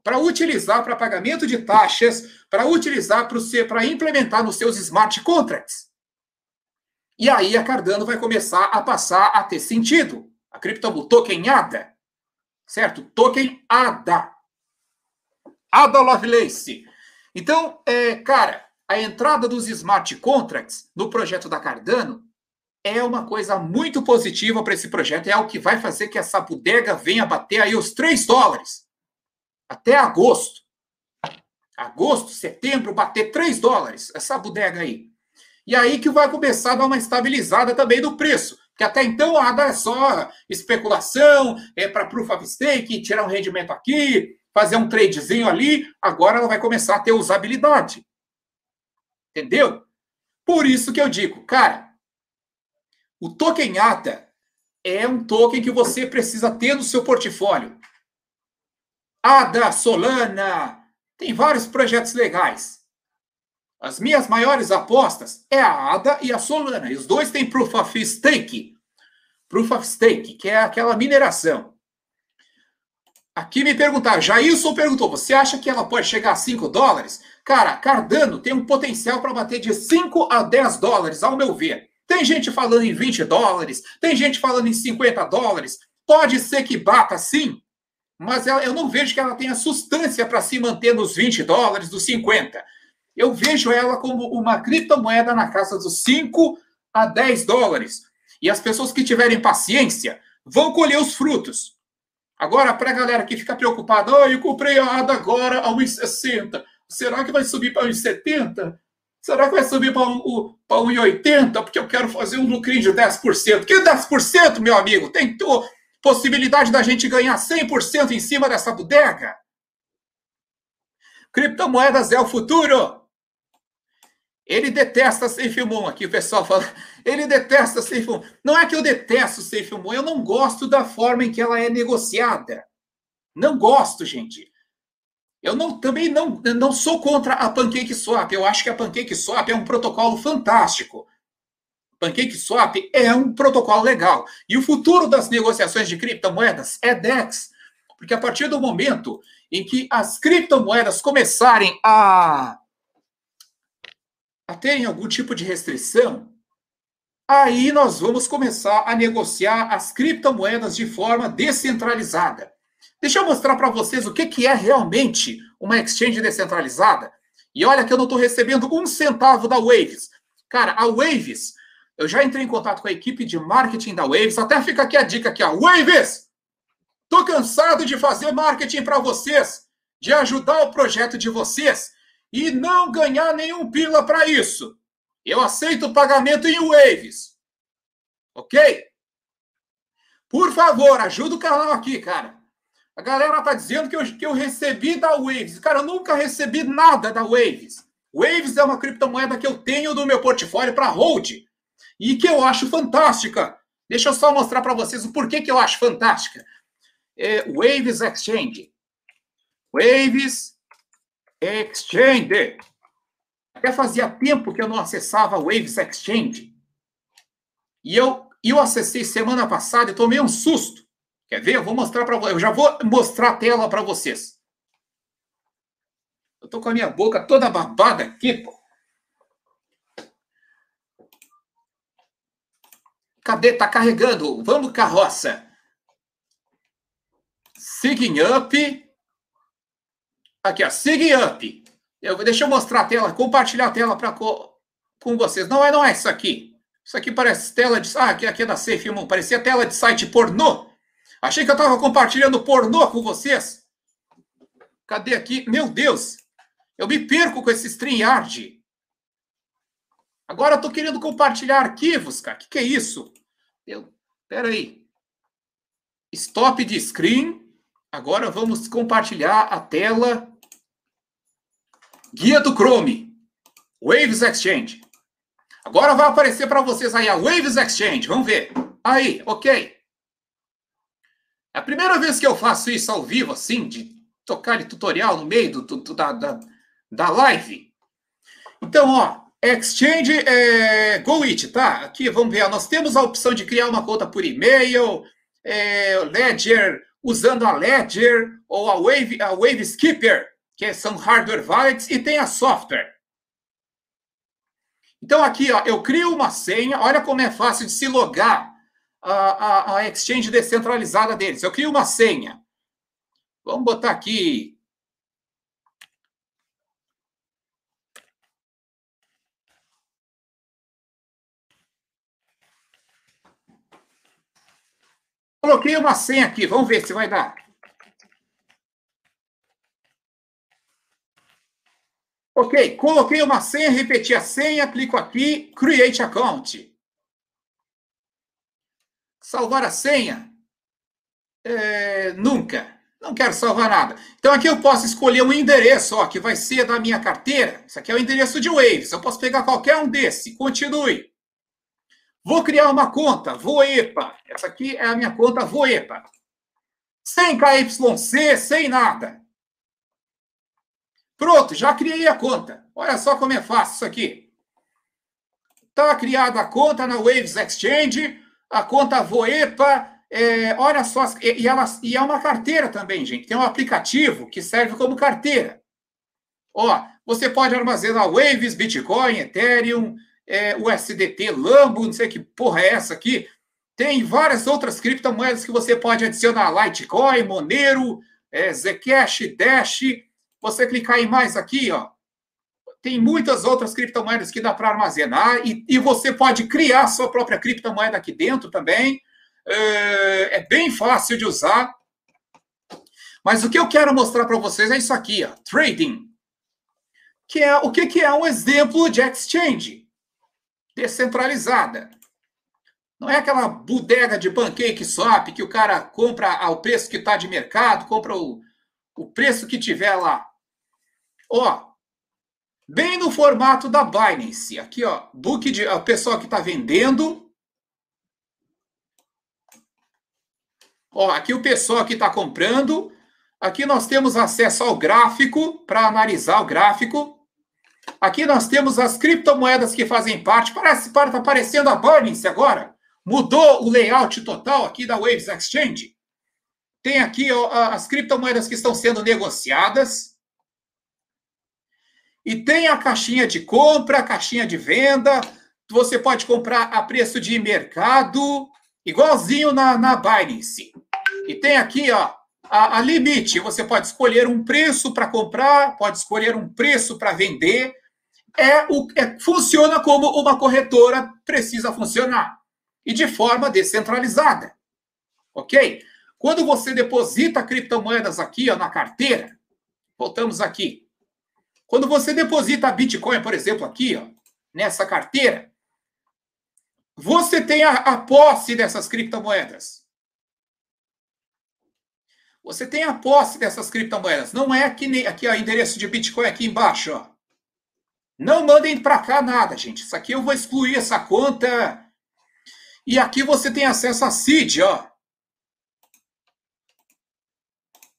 para utilizar para pagamento de taxas, para utilizar para implementar nos seus smart contracts. E aí a Cardano vai começar a passar a ter sentido. A criptomoeda token ADA, certo? Token ADA. ADA Lovelace. Então, é, cara, a entrada dos smart contracts no projeto da Cardano é uma coisa muito positiva para esse projeto. É o que vai fazer que essa bodega venha bater aí os 3 dólares. Até agosto. Agosto, setembro, bater 3 dólares essa bodega aí. E aí que vai começar a dar uma estabilizada também do preço. Porque até então a ADA é só especulação, é para proof of stake, tirar um rendimento aqui, fazer um tradezinho ali. Agora ela vai começar a ter usabilidade. Entendeu? Por isso que eu digo, cara, o token ATA é um token que você precisa ter no seu portfólio. ADA, Solana, tem vários projetos legais. As minhas maiores apostas é a ADA e a Solana. E os dois têm Proof of Stake. Proof of Stake, que é aquela mineração. Aqui me perguntaram, Jailson perguntou, você acha que ela pode chegar a 5 dólares? Cara, Cardano tem um potencial para bater de 5 a 10 dólares, ao meu ver. Tem gente falando em 20 dólares, tem gente falando em 50 dólares. Pode ser que bata sim, mas eu não vejo que ela tenha substância para se manter nos 20 dólares, dos 50. Eu vejo ela como uma criptomoeda na casa dos 5 a 10 dólares. E as pessoas que tiverem paciência vão colher os frutos. Agora, para a galera que fica preocupada, oh, eu comprei a ADA agora a 1,60. Será que vai subir para 1,70? Será que vai subir para 1,80? Porque eu quero fazer um lucrinho de 10%. Que 10%, meu amigo? Tem possibilidade da gente ganhar 100% em cima dessa bodega? Criptomoedas é o futuro. Ele detesta Safe Moon. Aqui o pessoal fala. Ele detesta Safe Moon. Não é que eu detesto Safe Moon, eu não gosto da forma em que ela é negociada. Não gosto, gente. Eu não, também não, não sou contra a Pancake Swap. Eu acho que a Pancake Swap é um protocolo fantástico. Pancake Swap é um protocolo legal. E o futuro das negociações de criptomoedas é DEX. Porque a partir do momento em que as criptomoedas começarem a, a terem algum tipo de restrição, aí nós vamos começar a negociar as criptomoedas de forma descentralizada. Deixa eu mostrar para vocês o que, que é realmente uma exchange descentralizada. E olha que eu não estou recebendo um centavo da Waves. Cara, a Waves, eu já entrei em contato com a equipe de marketing da Waves, até fica aqui a dica aqui, ó. Waves! Tô cansado de fazer marketing para vocês, de ajudar o projeto de vocês e não ganhar nenhum pila para isso. Eu aceito o pagamento em Waves. Ok? Por favor, ajuda o canal aqui, cara. A galera tá dizendo que eu, que eu recebi da Waves. Cara, eu nunca recebi nada da Waves. Waves é uma criptomoeda que eu tenho no meu portfólio para hold e que eu acho fantástica. Deixa eu só mostrar para vocês o porquê que eu acho fantástica. É Waves Exchange. Waves Exchange. Até fazia tempo que eu não acessava Waves Exchange. E eu, eu acessei semana passada e tomei um susto. Quer ver? Eu vou mostrar para Eu já vou mostrar a tela para vocês. Eu tô com a minha boca toda babada aqui, pô. Cadê? Tá carregando. Vamos, carroça. Sign up. Aqui, ó. Sign up. Eu, deixa eu mostrar a tela, compartilhar a tela pra, com vocês. Não é, não é isso aqui. Isso aqui parece tela de. Ah, aqui, aqui é da Safe Moon. Parecia tela de site pornô. Achei que eu estava compartilhando pornô com vocês. Cadê aqui? Meu Deus! Eu me perco com esse StreamYard. Agora eu tô querendo compartilhar arquivos, cara. O que, que é isso? Eu... Pera aí. Stop de screen. Agora vamos compartilhar a tela. Guia do Chrome. Waves Exchange. Agora vai aparecer para vocês aí a Waves Exchange. Vamos ver. Aí, ok. É a primeira vez que eu faço isso ao vivo, assim, de tocar de tutorial no meio do, do, da, da, da live. Então, ó, Exchange é, GoIt, tá? Aqui, vamos ver. Nós temos a opção de criar uma conta por e-mail, é, Ledger, usando a Ledger ou a Wave, a Wave Skipper, que são hardware wallets, e tem a software. Então, aqui, ó, eu crio uma senha. Olha como é fácil de se logar a, a, a exchange descentralizada deles. Eu crio uma senha. Vamos botar aqui. Coloquei uma senha aqui, vamos ver se vai dar. Ok, coloquei uma senha, repeti a senha, clico aqui, Create Account. Salvar a senha? É, nunca. Não quero salvar nada. Então aqui eu posso escolher um endereço, ó, que vai ser da minha carteira. Isso aqui é o endereço de Waves. Eu posso pegar qualquer um desse. Continue. Vou criar uma conta, Voepa. Essa aqui é a minha conta Voepa. Sem KYC, sem nada. Pronto, já criei a conta. Olha só como é fácil isso aqui. Está criada a conta na Waves Exchange a conta Voepa, é, olha só, e, ela, e é uma carteira também, gente. Tem um aplicativo que serve como carteira. Ó, você pode armazenar Waves, Bitcoin, Ethereum, é, USDT, Lambo, não sei que porra é essa aqui. Tem várias outras criptomoedas que você pode adicionar: Litecoin, Monero, é, Zcash, Dash. Você clicar em mais aqui, ó, tem muitas outras criptomoedas que dá para armazenar e, e, você pode criar sua própria criptomoeda aqui dentro também. É, é bem fácil de usar. Mas o que eu quero mostrar para vocês é isso aqui, ó, trading. Que é o que, que é um exemplo de exchange descentralizada. Não é aquela bodega de pancake swap que o cara compra ao preço que está de mercado, compra o, o preço que tiver lá. Ó, Bem no formato da Binance. Aqui, ó, book de a pessoa que está vendendo. Ó, aqui o pessoal que está comprando. Aqui nós temos acesso ao gráfico para analisar o gráfico. Aqui nós temos as criptomoedas que fazem parte. Parece está aparecendo a Binance agora. Mudou o layout total aqui da Waves Exchange. tem aqui ó, as criptomoedas que estão sendo negociadas. E tem a caixinha de compra, a caixinha de venda. Você pode comprar a preço de mercado, igualzinho na, na Binance. E tem aqui, ó, a, a limite. Você pode escolher um preço para comprar, pode escolher um preço para vender. É o, é, funciona como uma corretora precisa funcionar. E de forma descentralizada. Ok? Quando você deposita criptomoedas aqui ó, na carteira, voltamos aqui. Quando você deposita Bitcoin, por exemplo, aqui, ó, nessa carteira, você tem a, a posse dessas criptomoedas. Você tem a posse dessas criptomoedas. Não é aqui, aqui o endereço de Bitcoin aqui embaixo. Ó. Não mandem para cá nada, gente. Isso aqui eu vou excluir essa conta. E aqui você tem acesso a seed, ó.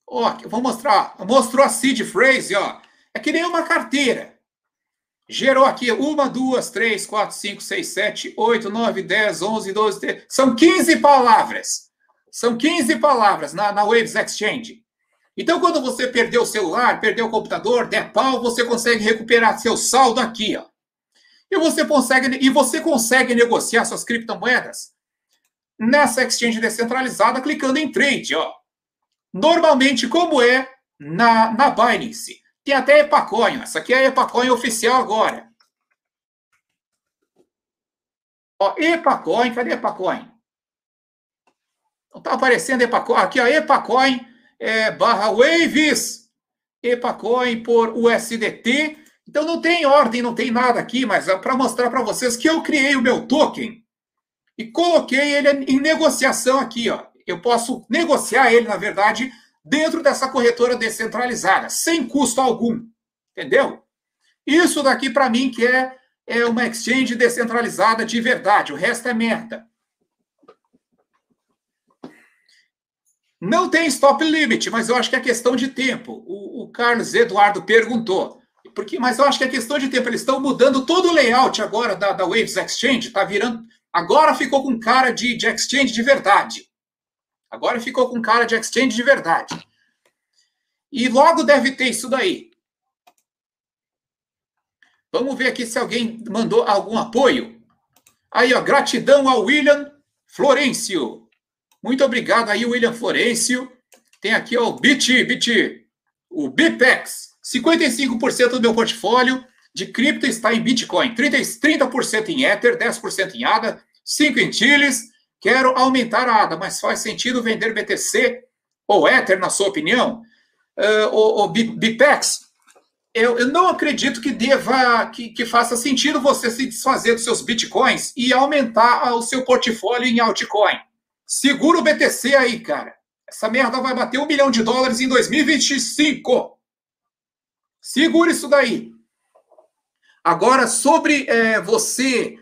Ó, vou mostrar. Mostrou a seed phrase, ó. É que nem uma carteira. Gerou aqui uma, duas, três, quatro, cinco, seis, sete, oito, nove, dez, onze, doze, treze. São 15 palavras. São 15 palavras na, na Waves Exchange. Então, quando você perdeu o celular, perdeu o computador, der pau, você consegue recuperar seu saldo aqui, ó. E você consegue, e você consegue negociar suas criptomoedas nessa exchange descentralizada clicando em trade, ó. Normalmente, como é na, na Binance. Tem até Epacoin. Essa aqui é a Epacoin oficial agora. Ó, Epacoin, cadê Epacoin? Está aparecendo Epacoin, aqui a Epacoin é, barra Waves, Epacoin por USDT. Então não tem ordem, não tem nada aqui, mas é para mostrar para vocês que eu criei o meu token e coloquei ele em negociação aqui. Ó. Eu posso negociar ele, na verdade, dentro dessa corretora descentralizada, sem custo algum. Entendeu? Isso daqui, para mim, que é, é uma exchange descentralizada de verdade. O resto é merda. Não tem stop limit, mas eu acho que é questão de tempo. O, o Carlos Eduardo perguntou. Porque, mas eu acho que é questão de tempo. Eles estão mudando todo o layout agora da, da Waves Exchange. Tá virando. Agora ficou com cara de, de exchange de verdade. Agora ficou com cara de exchange de verdade. E logo deve ter isso daí. Vamos ver aqui se alguém mandou algum apoio. Aí, ó, gratidão ao William Florencio. Muito obrigado aí, William Florencio. Tem aqui ó, o BIT, BIT, o BIPEX. 55% do meu portfólio de cripto está em Bitcoin, 30%, 30 em Ether, 10% em ADA, 5% em Chiles. Quero aumentar a ADA, mas faz sentido vender BTC ou Ether, na sua opinião? Uh, o, o BIPEX, eu, eu, não acredito que deva, que, que, faça sentido você se desfazer dos seus bitcoins e aumentar o seu portfólio em altcoin. Segura o BTC aí, cara. Essa merda vai bater um milhão de dólares em 2025. Segura isso daí. Agora, sobre é, você,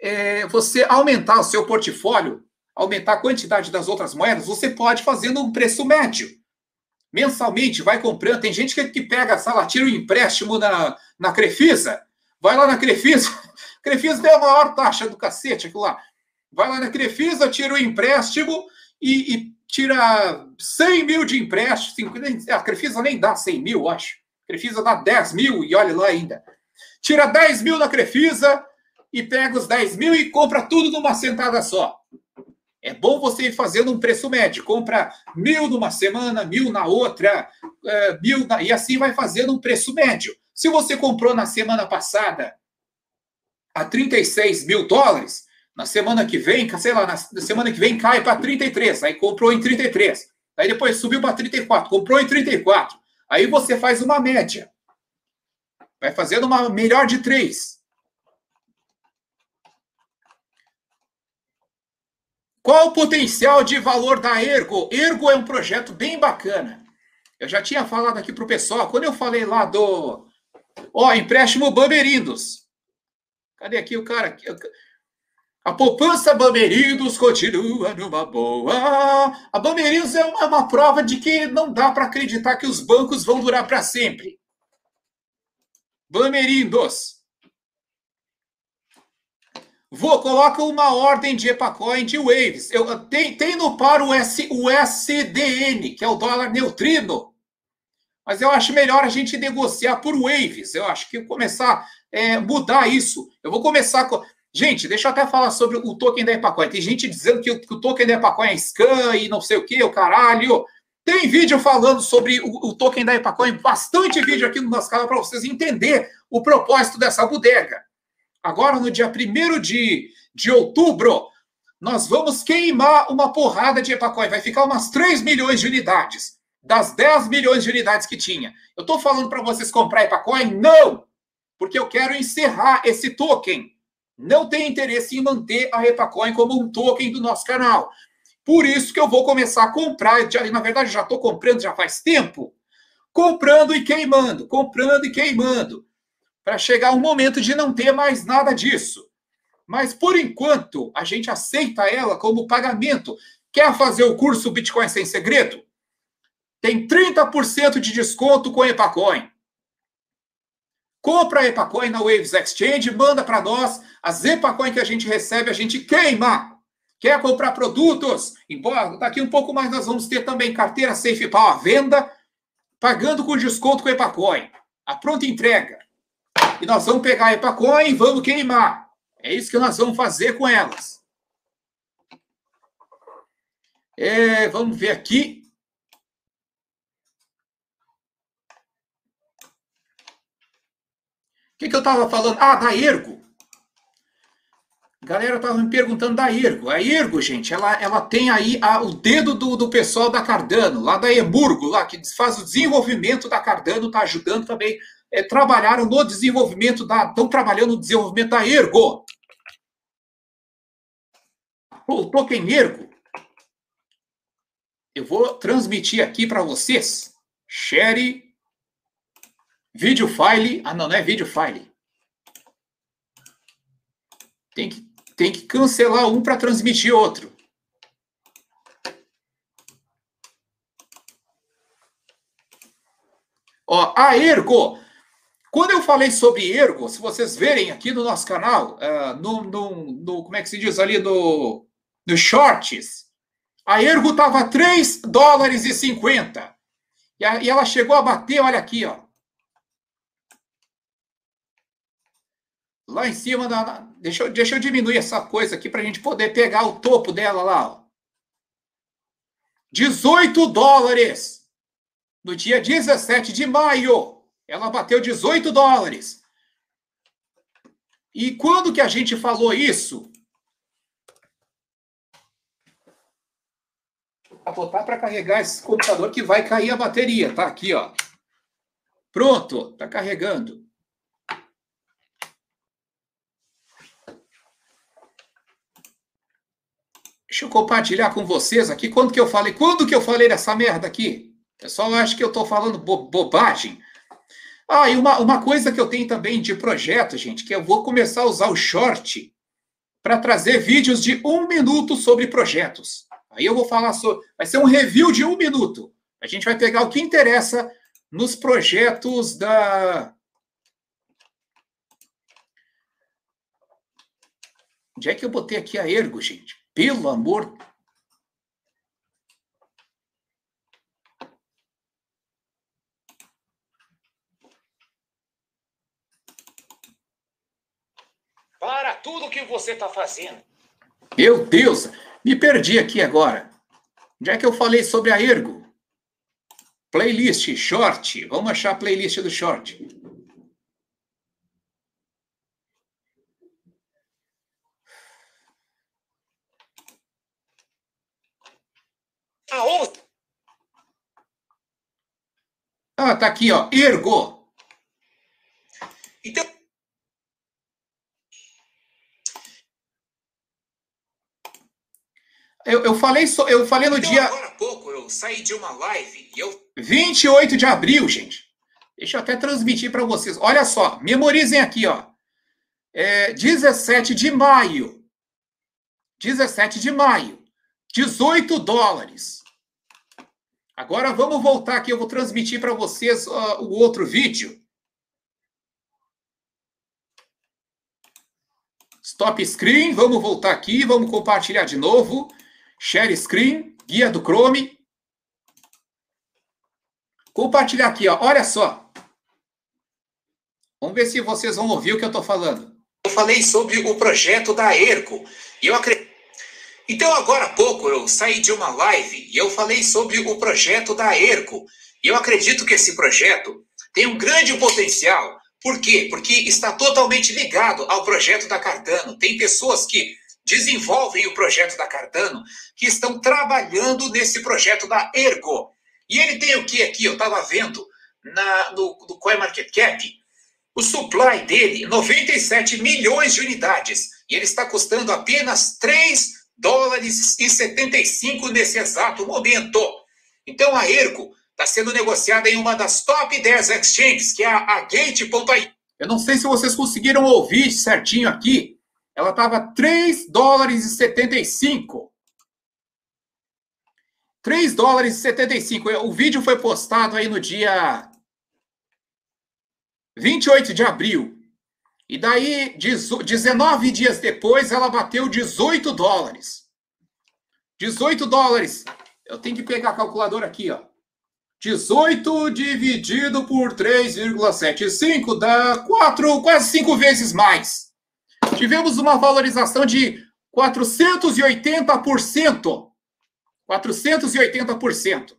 é, você aumentar o seu portfólio, aumentar a quantidade das outras moedas, você pode fazendo um preço médio. Mensalmente, vai comprando. Tem gente que, que pega, sei lá, tira o um empréstimo na, na Crefisa, vai lá na Crefisa. Crefisa tem a maior taxa do cacete, aquilo lá vai lá na Crefisa, tira o empréstimo e, e tira 100 mil de empréstimo. a Crefisa nem dá 100 mil, acho. A Crefisa dá 10 mil e olha lá ainda. Tira 10 mil na Crefisa e pega os 10 mil e compra tudo numa sentada só. É bom você ir fazendo um preço médio. Compra mil numa semana, mil na outra, uh, mil na... e assim vai fazendo um preço médio. Se você comprou na semana passada a 36 mil dólares, na semana que vem, sei lá, na semana que vem cai para 33, aí comprou em 33. Aí depois subiu para 34, comprou em 34. Aí você faz uma média. Vai fazendo uma melhor de três. Qual o potencial de valor da Ergo? Ergo é um projeto bem bacana. Eu já tinha falado aqui para o pessoal, quando eu falei lá do. Ó, empréstimo Bamberindos. Cadê aqui o cara? A poupança Bamerindos continua numa boa. A Bamerindos é uma, uma prova de que não dá para acreditar que os bancos vão durar para sempre. Bamerindos. Vou, coloca uma ordem de EPACOIN de Waves. Eu, tem, tem no par o, S, o SDN, que é o dólar neutrino. Mas eu acho melhor a gente negociar por Waves. Eu acho que começar a é, mudar isso. Eu vou começar com. Gente, deixa eu até falar sobre o token da EPACOIN. Tem gente dizendo que o, que o token da EPACOIN é scan e não sei o que, o caralho. Tem vídeo falando sobre o, o token da EPACOIN, bastante vídeo aqui no nosso canal para vocês entenderem o propósito dessa bodega. Agora, no dia 1 de, de outubro, nós vamos queimar uma porrada de EPACOIN. Vai ficar umas 3 milhões de unidades, das 10 milhões de unidades que tinha. Eu estou falando para vocês comprar EPACOIN? Não! Porque eu quero encerrar esse token. Não tenho interesse em manter a EPACOIN como um token do nosso canal. Por isso que eu vou começar a comprar. Já, na verdade, já estou comprando já faz tempo. Comprando e queimando, comprando e queimando para chegar um momento de não ter mais nada disso. Mas por enquanto, a gente aceita ela como pagamento. Quer fazer o curso Bitcoin sem segredo? Tem 30% de desconto com Epacoin. Compra a Epacoin na Waves Exchange, manda para nós. As Epacoin que a gente recebe, a gente queima. Quer comprar produtos? Embora daqui um pouco mais nós vamos ter também carteira Safe Power à venda, pagando com desconto com Epacoin. A pronta entrega e nós vamos pegar a Epacoin e vamos queimar. É isso que nós vamos fazer com elas. É, vamos ver aqui. O que, que eu estava falando? Ah, da Ergo. A galera estava me perguntando da Ergo. A Ergo, gente, ela, ela tem aí a, o dedo do, do pessoal da Cardano, lá da Emburgo, lá, que faz o desenvolvimento da Cardano, está ajudando também é, trabalharam no desenvolvimento da. estão trabalhando no desenvolvimento da Ergo. O token Ergo. Eu vou transmitir aqui para vocês. Share. Vídeo file. Ah, não, não é vídeo file. Tem que, tem que cancelar um para transmitir outro. Ó, a Ergo quando eu falei sobre ergo, se vocês verem aqui no nosso canal, uh, no, no, no, como é que se diz ali, no, no shorts, a ergo estava 3 dólares e 50. E, a, e ela chegou a bater, olha aqui, ó. Lá em cima da. Deixa eu, deixa eu diminuir essa coisa aqui para a gente poder pegar o topo dela lá. Ó. 18 dólares no dia 17 de maio ela bateu 18 dólares. E quando que a gente falou isso? Vou botar para carregar esse computador que vai cair a bateria, tá aqui, ó. Pronto, tá carregando. Deixa eu compartilhar com vocês aqui quando que eu falei, quando que eu falei dessa merda aqui. O pessoal acha que eu estou falando bo bobagem. Ah, e uma, uma coisa que eu tenho também de projeto, gente, que eu vou começar a usar o short para trazer vídeos de um minuto sobre projetos. Aí eu vou falar sobre. Vai ser um review de um minuto. A gente vai pegar o que interessa nos projetos da. Onde é que eu botei aqui a Ergo, gente? Pelo amor Tudo que você está fazendo. Meu Deus, me perdi aqui agora. Onde é que eu falei sobre a Ergo? Playlist, short. Vamos achar a playlist do short. Aonde? Ah, tá aqui, ó. Ergo. Então, Eu, eu, falei, so, eu falei no então, dia. Agora há pouco eu saí de uma live e eu. 28 de abril, gente. Deixa eu até transmitir para vocês. Olha só, memorizem aqui, ó. É, 17 de maio. 17 de maio. 18 dólares. Agora vamos voltar aqui, eu vou transmitir para vocês uh, o outro vídeo. Stop screen, vamos voltar aqui, vamos compartilhar de novo. Share screen, guia do Chrome. Compartilhar aqui, ó. Olha só. Vamos ver se vocês vão ouvir o que eu estou falando. Eu falei sobre o projeto da ERCO. E eu acredito. Então, agora há pouco, eu saí de uma live e eu falei sobre o projeto da ERCO. E eu acredito que esse projeto tem um grande potencial. Por quê? Porque está totalmente ligado ao projeto da Cardano. Tem pessoas que desenvolvem o projeto da Cardano que estão trabalhando nesse projeto da Ergo. E ele tem o que aqui? Eu estava vendo na, no, no CoinMarketCap. O supply dele, 97 milhões de unidades. E ele está custando apenas 3 dólares e 75 nesse exato momento. Então a Ergo está sendo negociada em uma das top 10 exchanges, que é a Gate.ai. Eu não sei se vocês conseguiram ouvir certinho aqui. Ela estava 3 dólares e 75. 3 dólares e 75. O vídeo foi postado aí no dia 28 de abril. E daí, 19 dias depois, ela bateu 18 dólares. 18 dólares. Eu tenho que pegar a calculadora aqui, ó. 18 dividido por 3,75 dá 4, quase 5 vezes mais. Tivemos uma valorização de 480%. 480%.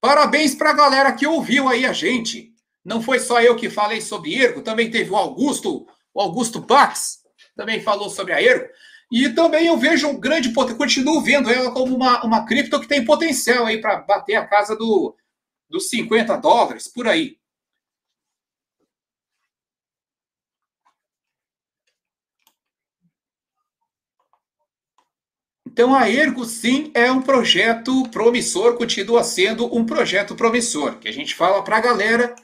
Parabéns para a galera que ouviu aí a gente. Não foi só eu que falei sobre Ergo, também teve o Augusto, o Augusto Bax, também falou sobre a Ergo. E também eu vejo um grande potencial, continuo vendo ela como uma, uma cripto que tem potencial aí para bater a casa do, dos 50 dólares, por aí. Então, a Ergo, sim, é um projeto promissor, continua sendo um projeto promissor, que a gente fala para a galera.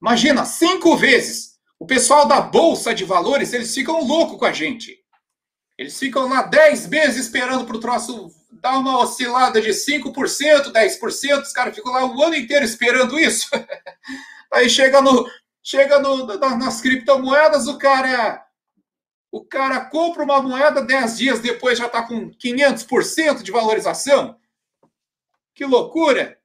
Imagina, cinco vezes. O pessoal da Bolsa de Valores, eles ficam loucos com a gente. Eles ficam lá 10 meses esperando para o troço dar uma oscilada de 5%, 10%, os caras ficam lá o ano inteiro esperando isso. Aí chega no chega no, nas criptomoedas, o cara o cara compra uma moeda 10 dias depois já está com 500% de valorização. Que loucura!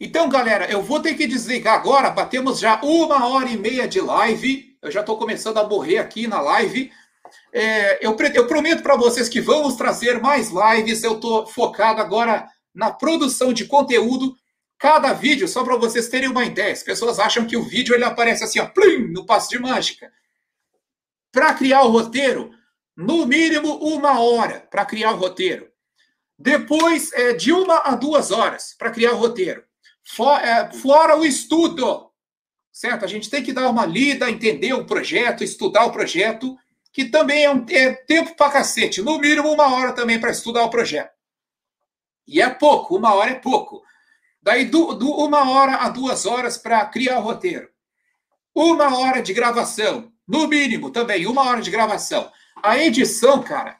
Então, galera, eu vou ter que desligar agora. Batemos já uma hora e meia de live. Eu já estou começando a morrer aqui na live. É, eu, eu, prometo para vocês que vamos trazer mais lives. Eu estou focado agora na produção de conteúdo. Cada vídeo, só para vocês terem uma ideia, as pessoas acham que o vídeo ele aparece assim, ó, plim, no passo de mágica. Para criar o roteiro, no mínimo uma hora para criar o roteiro. Depois, é, de uma a duas horas para criar o roteiro. For, é, fora o estudo, certo? A gente tem que dar uma lida, entender o projeto, estudar o projeto, que também é, um, é tempo para cacete. No mínimo uma hora também para estudar o projeto. E é pouco, uma hora é pouco. Daí, do, do uma hora a duas horas para criar o roteiro. Uma hora de gravação, no mínimo também, uma hora de gravação. A edição, cara,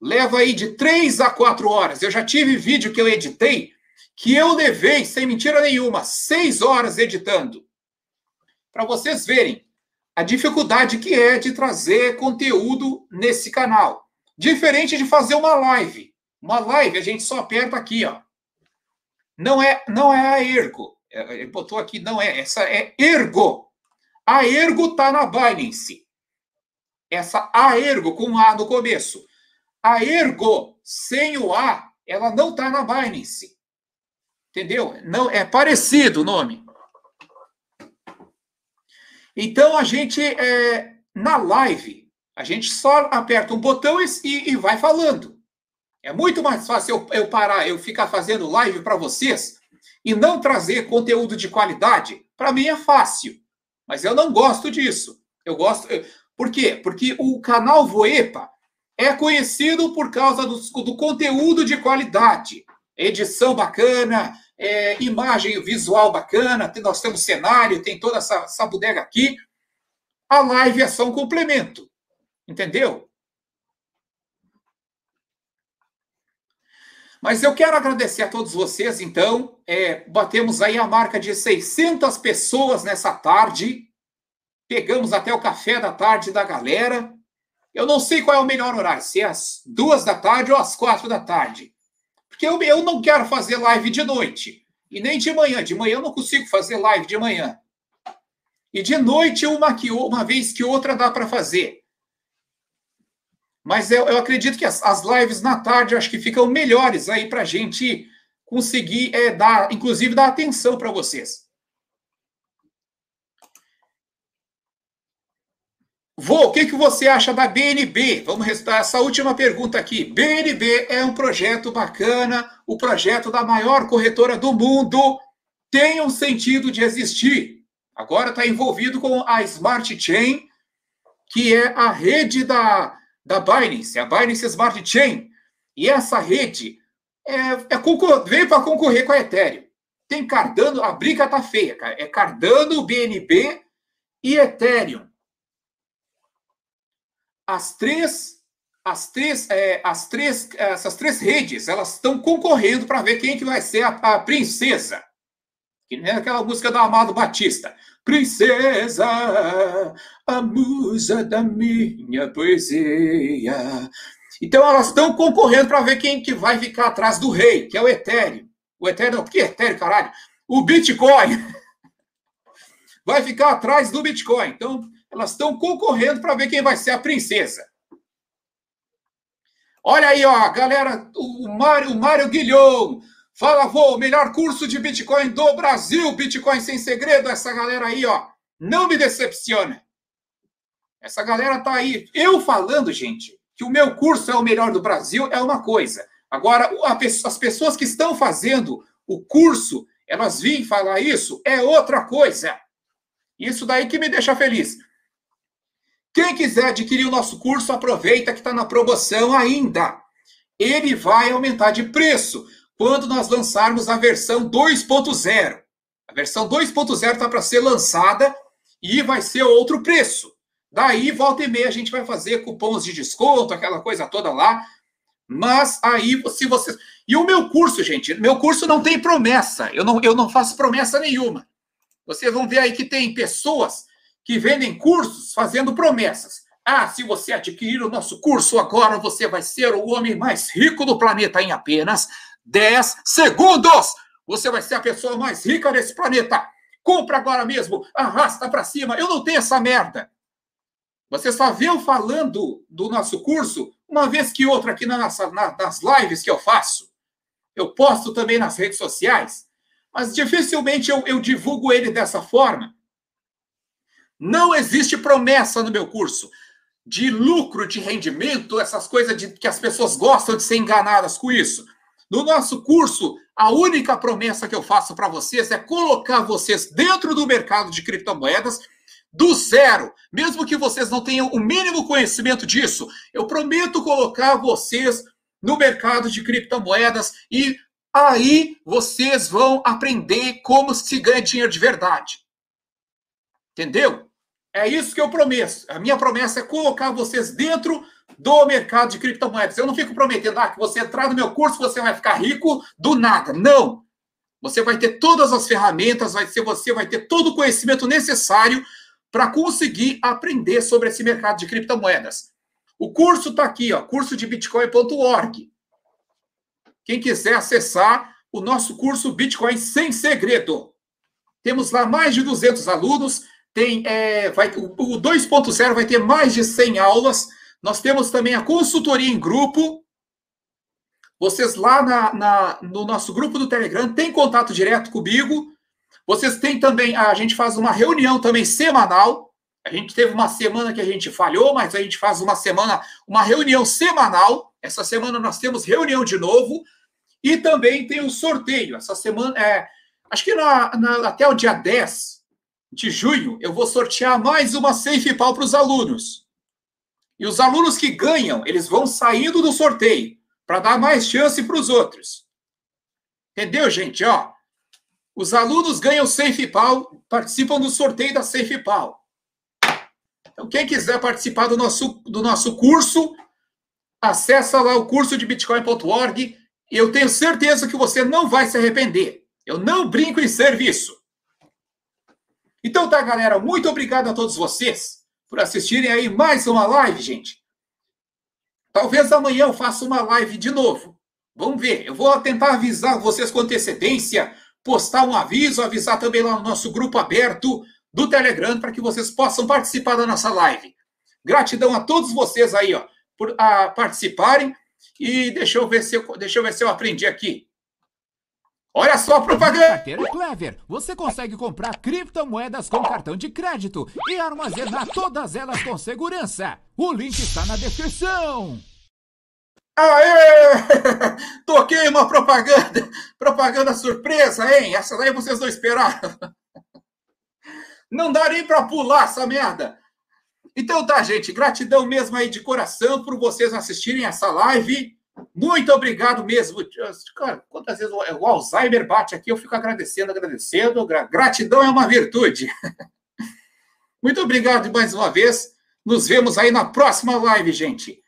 leva aí de três a quatro horas. Eu já tive vídeo que eu editei que eu levei, sem mentira nenhuma, seis horas editando. Para vocês verem a dificuldade que é de trazer conteúdo nesse canal. Diferente de fazer uma live. Uma live a gente só aperta aqui, ó. Não é, não é a Ergo. É, ele botou aqui, não é. Essa é Ergo. A Ergo tá na Binance. Essa A Ergo com A no começo. A Ergo sem o A, ela não tá na Binance. Entendeu? Não é parecido o nome. Então a gente é, na live a gente só aperta um botão e, e vai falando. É muito mais fácil eu, eu parar, eu ficar fazendo live para vocês e não trazer conteúdo de qualidade. Para mim é fácil, mas eu não gosto disso. Eu gosto. Por quê? Porque o canal Voepa é conhecido por causa do, do conteúdo de qualidade, edição bacana, é, imagem visual bacana, nós temos cenário, tem toda essa, essa bodega aqui. A live é só um complemento, entendeu? Mas eu quero agradecer a todos vocês, então. É, batemos aí a marca de 600 pessoas nessa tarde. Pegamos até o café da tarde da galera. Eu não sei qual é o melhor horário, se é às duas da tarde ou às quatro da tarde. Porque eu, eu não quero fazer live de noite. E nem de manhã. De manhã eu não consigo fazer live de manhã. E de noite, uma, que, uma vez que outra dá para fazer. Mas eu, eu acredito que as, as, lives na tarde acho que ficam melhores aí para a gente conseguir é, dar, inclusive, dar atenção para vocês. Vô, o que, que você acha da BNB? Vamos restar essa última pergunta aqui. BNB é um projeto bacana, o projeto da maior corretora do mundo. Tem um sentido de existir. Agora está envolvido com a Smart Chain, que é a rede da, da Binance, a Binance Smart Chain. E essa rede é, é veio para concorrer com a Ethereum. Tem Cardano, a briga tá feia, cara. É Cardano, BNB e Ethereum. As três, as três, é, as três, essas três redes, elas estão concorrendo para ver quem que vai ser a, a princesa. Que nem aquela música do Amado Batista. Princesa, a musa da minha poesia. Então elas estão concorrendo para ver quem que vai ficar atrás do rei, que é o Ethereum. O Ethereum, o que Ethereum, caralho? O Bitcoin. Vai ficar atrás do Bitcoin. Então, elas estão concorrendo para ver quem vai ser a princesa. Olha aí, ó, galera, o Mário, o Mário Guilhom, Fala, vô, melhor curso de Bitcoin do Brasil, Bitcoin sem segredo. Essa galera aí, ó, não me decepciona. Essa galera tá aí. Eu falando, gente, que o meu curso é o melhor do Brasil é uma coisa. Agora, as pessoas que estão fazendo o curso, elas vêm falar isso, é outra coisa. Isso daí que me deixa feliz. Quem quiser adquirir o nosso curso, aproveita que está na promoção ainda. Ele vai aumentar de preço quando nós lançarmos a versão 2.0. A versão 2.0 está para ser lançada e vai ser outro preço. Daí, volta e meia, a gente vai fazer cupons de desconto, aquela coisa toda lá. Mas aí, se vocês. E o meu curso, gente, meu curso não tem promessa. Eu não, eu não faço promessa nenhuma. Vocês vão ver aí que tem pessoas que vendem cursos fazendo promessas. Ah, se você adquirir o nosso curso agora, você vai ser o homem mais rico do planeta em apenas 10 segundos. Você vai ser a pessoa mais rica desse planeta. Compra agora mesmo, arrasta para cima. Eu não tenho essa merda. Você só vê eu falando do nosso curso uma vez que outra aqui na nossa, na, nas lives que eu faço. Eu posto também nas redes sociais, mas dificilmente eu, eu divulgo ele dessa forma. Não existe promessa no meu curso de lucro, de rendimento, essas coisas de, que as pessoas gostam de ser enganadas com isso. No nosso curso, a única promessa que eu faço para vocês é colocar vocês dentro do mercado de criptomoedas do zero, mesmo que vocês não tenham o mínimo conhecimento disso. Eu prometo colocar vocês no mercado de criptomoedas e aí vocês vão aprender como se ganha dinheiro de verdade. Entendeu? É isso que eu prometo. A minha promessa é colocar vocês dentro do mercado de criptomoedas. Eu não fico prometendo ah, que você entrar no meu curso você vai ficar rico do nada. Não. Você vai ter todas as ferramentas, vai ser você vai ter todo o conhecimento necessário para conseguir aprender sobre esse mercado de criptomoedas. O curso está aqui, ó, curso de bitcoin.org. Quem quiser acessar o nosso curso Bitcoin sem segredo. Temos lá mais de 200 alunos, tem é, vai, o 2.0 vai ter mais de 100 aulas nós temos também a consultoria em grupo. Vocês lá na, na, no nosso grupo do Telegram têm contato direto comigo. Vocês têm também, a gente faz uma reunião também semanal. A gente teve uma semana que a gente falhou, mas a gente faz uma semana, uma reunião semanal. Essa semana nós temos reunião de novo. E também tem o sorteio. Essa semana, é, acho que na, na, até o dia 10 de junho, eu vou sortear mais uma Safe Pal para os alunos. E os alunos que ganham, eles vão saindo do sorteio para dar mais chance para os outros. Entendeu, gente? Ó, os alunos ganham Safe Pal, participam do sorteio da Safe Pal. Então, quem quiser participar do nosso, do nosso curso, acessa lá o curso de bitcoin.org Eu tenho certeza que você não vai se arrepender. Eu não brinco em serviço. Então tá, galera, muito obrigado a todos vocês por assistirem aí mais uma live, gente. Talvez amanhã eu faça uma live de novo. Vamos ver. Eu vou tentar avisar vocês com antecedência, postar um aviso, avisar também lá no nosso grupo aberto do Telegram para que vocês possam participar da nossa live. Gratidão a todos vocês aí, ó, por a, participarem. E deixa eu ver se eu, deixa eu ver se eu aprendi aqui. Olha só a propaganda! Carteira Clever. Você consegue comprar criptomoedas com cartão de crédito e armazenar todas elas com segurança. O link está na descrição. Aê! Toquei uma propaganda, propaganda surpresa, hein? Essa daí vocês não esperaram. Não dá nem para pular essa merda. Então tá, gente, gratidão mesmo aí de coração por vocês assistirem essa live. Muito obrigado mesmo. Cara, quantas vezes o Alzheimer bate aqui, eu fico agradecendo, agradecendo. Gratidão é uma virtude. Muito obrigado mais uma vez. Nos vemos aí na próxima live, gente.